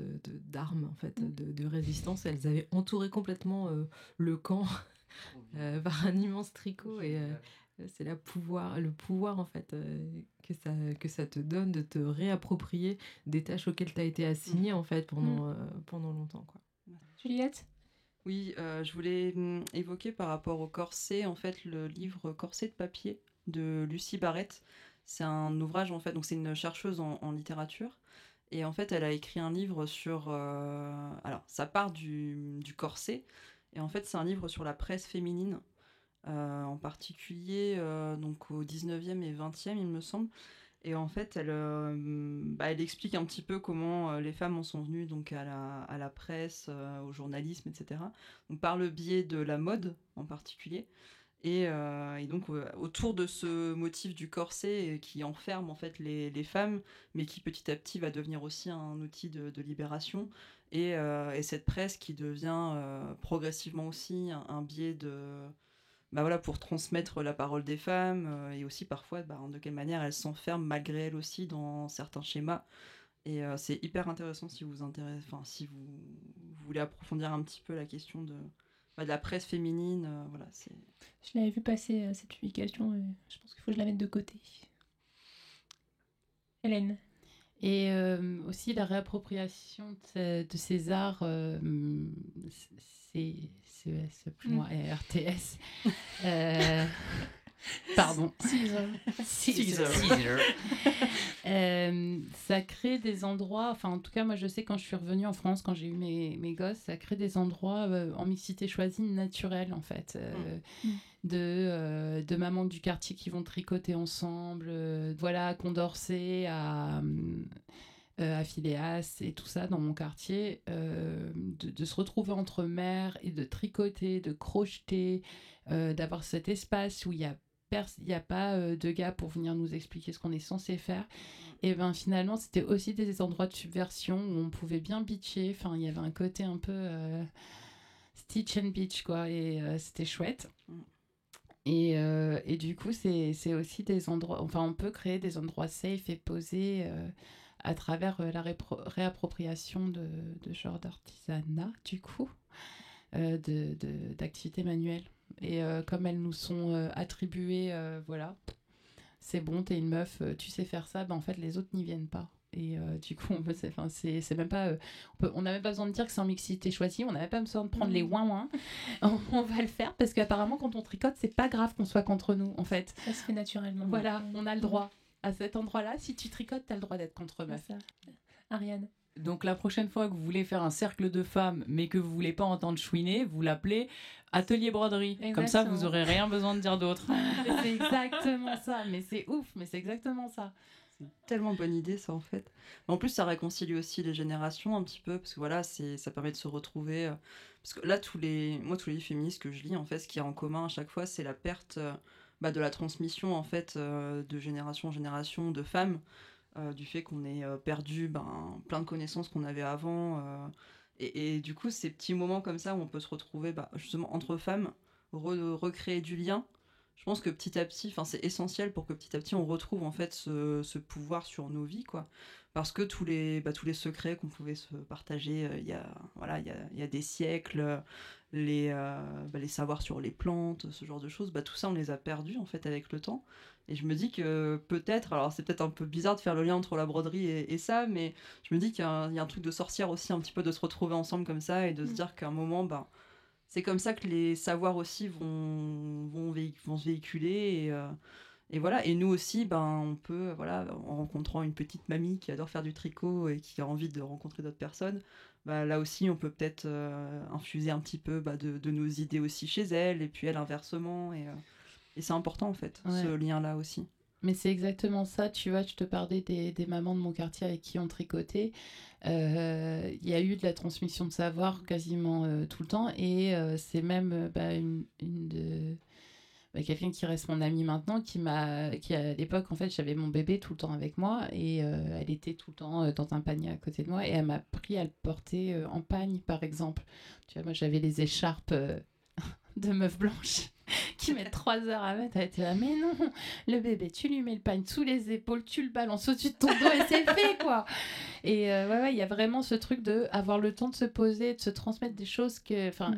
d'arme en fait de, de résistance. Elles avaient entouré complètement le camp euh, par un immense tricot et c'est la pouvoir, le pouvoir en fait euh, que, ça, que ça te donne de te réapproprier des tâches auxquelles tu as été assigné en fait pendant, Mm. euh, pendant longtemps. Quoi. Juliette? Oui, euh, je voulais hum, évoquer par rapport au corset, en fait, le livre Corset de papier de Lucie Barrett. C'est un ouvrage, en fait, donc c'est une chercheuse en, littérature. Et en fait, elle a écrit un livre sur. euh, alors, ça part du, corset. Et en fait, c'est un livre sur la presse féminine, euh, en particulier donc au 19e et 20e, il me semble. Et en fait, elle, euh, bah, elle explique un petit peu comment euh, les femmes en sont venues donc à la, à la presse, euh, au journalisme, etc. Par le biais de la mode en particulier. Et, et donc autour de ce motif du corset qui enferme en fait les, les femmes, mais qui petit à petit va devenir aussi un outil de, libération. Et, et cette presse qui devient progressivement aussi un biais de, bah voilà, pour transmettre la parole des femmes euh, et aussi parfois bah, de quelle manière elles s'enferment malgré elles aussi dans certains schémas. Et euh, c'est hyper intéressant si vous intéressez, enfin si vous, vous voulez approfondir un petit peu la question de, bah, de la presse féminine. euh, voilà, c'est Je l'avais vu passer euh, cette publication et je pense qu'il faut que je la mette de côté. Hélène Et euh, aussi la réappropriation de, de ces arts, euh, c'est CES, plus moi, et RTS. Euh, pardon. Caesar. Caesar. Caesar. Euh, ça crée des endroits, enfin en tout cas moi je sais quand je suis revenue en France, quand j'ai eu mes, mes gosses, ça crée des endroits euh, en mixité choisie naturelle en fait. euh, de, euh, de mamans du quartier qui vont tricoter ensemble, euh, voilà, à Condorcet, à, euh, à Phileas et tout ça dans mon quartier, euh, de, de se retrouver entre mères et de tricoter, de crocheter, euh, d'avoir cet espace où il y a il n'y a pas euh, de gars pour venir nous expliquer ce qu'on est censé faire. Et ben finalement, c'était aussi des endroits de subversion où on pouvait bien bitcher. Enfin, il y avait un côté un peu euh, Stitch and Beach, quoi. Et euh, c'était chouette. Et, euh, et du coup, c'est c'est aussi des endroits. Enfin, on peut créer des endroits safe et posés euh, à travers euh, la réappropriation de, de genre d'artisanat, du coup, euh, de- de- d'activités manuelles. Et euh, comme elles nous sont attribuées, voilà, c'est bon, t'es une meuf, tu sais faire ça, ben en fait, les autres n'y viennent pas. Et euh, du coup, on peut, enfin, c'est, même pas, euh, on n'a même pas besoin de dire que c'est en mixité choisie, on n'a même pas besoin de prendre les ouin ouin. on, on va le faire parce qu'apparemment, quand on tricote, c'est pas grave qu'on soit contre nous, en fait. Ça se fait naturellement. Voilà, on a le droit. À cet endroit-là, si tu tricotes, t'as le droit d'être contre meuf. Ariane. Donc la prochaine fois que vous voulez faire un cercle de femmes, mais que vous voulez pas entendre chouiner, vous l'appelez atelier broderie. Comme ça, vous aurez rien besoin de dire d'autre. C'est exactement ça, mais c'est ouf, mais c'est exactement ça. tellement bonne idée ça en fait. Mais en plus ça réconcilie aussi les générations un petit peu parce que voilà c'est ça permet de se retrouver euh, parce que là tous les moi tous les féministes que je lis en fait ce qu'il y a en commun à chaque fois c'est la perte euh, bah, de la transmission en fait euh, de génération en génération de femmes euh, du fait qu'on ait euh, perdu ben, plein de connaissances qu'on avait avant et, du coup ces petits moments comme ça où on peut se retrouver bah, justement entre femmes re- recréer du lien je pense que petit à petit, c'est essentiel pour que petit à petit on retrouve en fait ce, ce pouvoir sur nos vies, quoi. Parce que tous les, bah, tous les secrets qu'on pouvait se partager euh, il y, a, voilà, il y, a, y a des siècles, les, euh, bah, les savoirs sur les plantes, ce genre de choses, bah, tout ça on les a perdus en fait avec le temps. Et je me dis que peut-être, alors c'est peut-être un peu bizarre de faire le lien entre la broderie et, et ça, mais je me dis qu'il y, a un- il y a un truc de sorcière aussi, un petit peu de se retrouver ensemble comme ça et de se dire qu'à un moment, bah, c'est comme ça que les savoirs aussi vont, vont, se véhiculer. Et, euh, et voilà, et nous aussi, ben, on peut, voilà, en rencontrant une petite mamie qui adore faire du tricot et qui a envie de rencontrer d'autres personnes, bah, là aussi, on peut peut-être euh, infuser un petit peu bah, de, de nos idées aussi chez elle, et puis elle inversement. Et, euh, et c'est important en fait, Ouais. ce lien-là aussi. Mais c'est exactement ça, tu vois, je te parlais des, des mamans de mon quartier avec qui on tricotait. Euh, Il y a eu de la transmission de savoir quasiment tout le temps et c'est même bah, une, une de... bah, quelqu'un qui reste mon amie maintenant qui m'a qui à l'époque en fait j'avais mon bébé tout le temps avec moi et euh, elle était tout le temps euh, dans un panier à côté de moi et elle m'a appris à le porter euh, en pagne par exemple. Tu vois moi j'avais les écharpes de meuf blanche qui mettent trois heures à mettre. Elle était là, mais non, le bébé, tu lui mets le pagne sous les épaules, tu le balances au-dessus de ton dos et c'est fait, quoi. Et euh, ouais, ouais, il y a vraiment ce truc de avoir le temps de se poser, de se transmettre des choses que, enfin,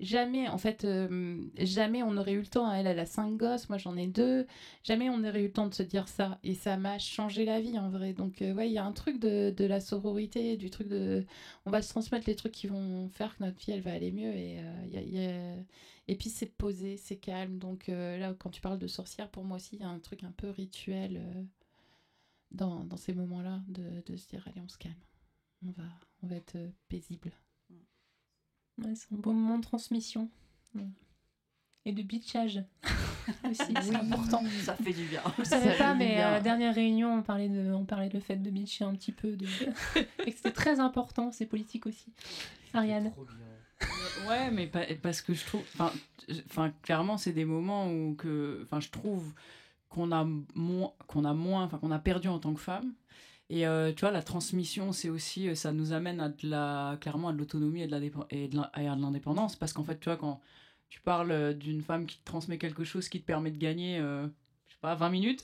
jamais, en fait, euh, jamais on aurait eu le temps. Elle, elle a cinq gosses, moi j'en ai deux. Jamais on aurait eu le temps de se dire ça. Et ça m'a changé la vie, en vrai. Donc, euh, ouais, il y a un truc de, de la sororité, du truc de. On va se transmettre les trucs qui vont faire que notre vie, elle va aller mieux. Et, euh, il y a- il y a- et puis, c'est posé, c'est calme. Donc, euh, là, quand tu parles de sorcière, pour moi aussi, il y a un truc un peu rituel euh, dans, dans ces moments-là, de, de se dire, allez, on se calme. On va, on va être euh, paisible. Ouais, c'est un beau moment de transmission. Ouais. Et de bitchage aussi, c'est Oui, important. ça fait du bien. Savez fait pas, mais à la dernière réunion, on parlait de, on parlait de le fait de bitcher un petit peu, de... et que c'était très important, c'est politique aussi. Ariane. Ouais, mais pa- parce que je trouve. Enfin, clairement, c'est des moments où que. Enfin, je trouve qu'on a moins. Qu'on a moins. Enfin, qu'on a perdu en tant que femme. Et euh, tu vois, la transmission, c'est aussi. euh, Ça nous amène à de la. Clairement, à de l'autonomie et de la l'indépendance. Parce qu'en fait, tu vois, quand tu parles euh, d'une femme qui te transmet quelque chose qui te permet de gagner. euh, je sais pas, 20 minutes.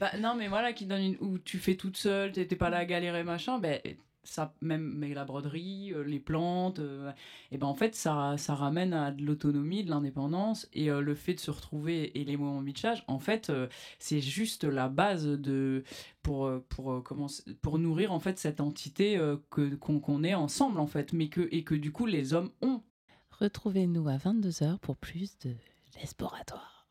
Bah, non, mais voilà, qui donne une, où tu fais toute seule, t'es t'es pas là à galérer, machin, ben, ça, même mais la broderie, euh, les plantes, euh, et ben en fait, ça, ça ramène à de l'autonomie, de l'indépendance, et euh, le fait de se retrouver et les moments de bitchage, en fait, euh, c'est juste la base de, pour, pour, comment, pour nourrir en fait cette entité que, qu'on, est ensemble, en fait, mais que, et que du coup, les hommes ont. Retrouvez-nous à 22h pour plus de l'Esploratoire.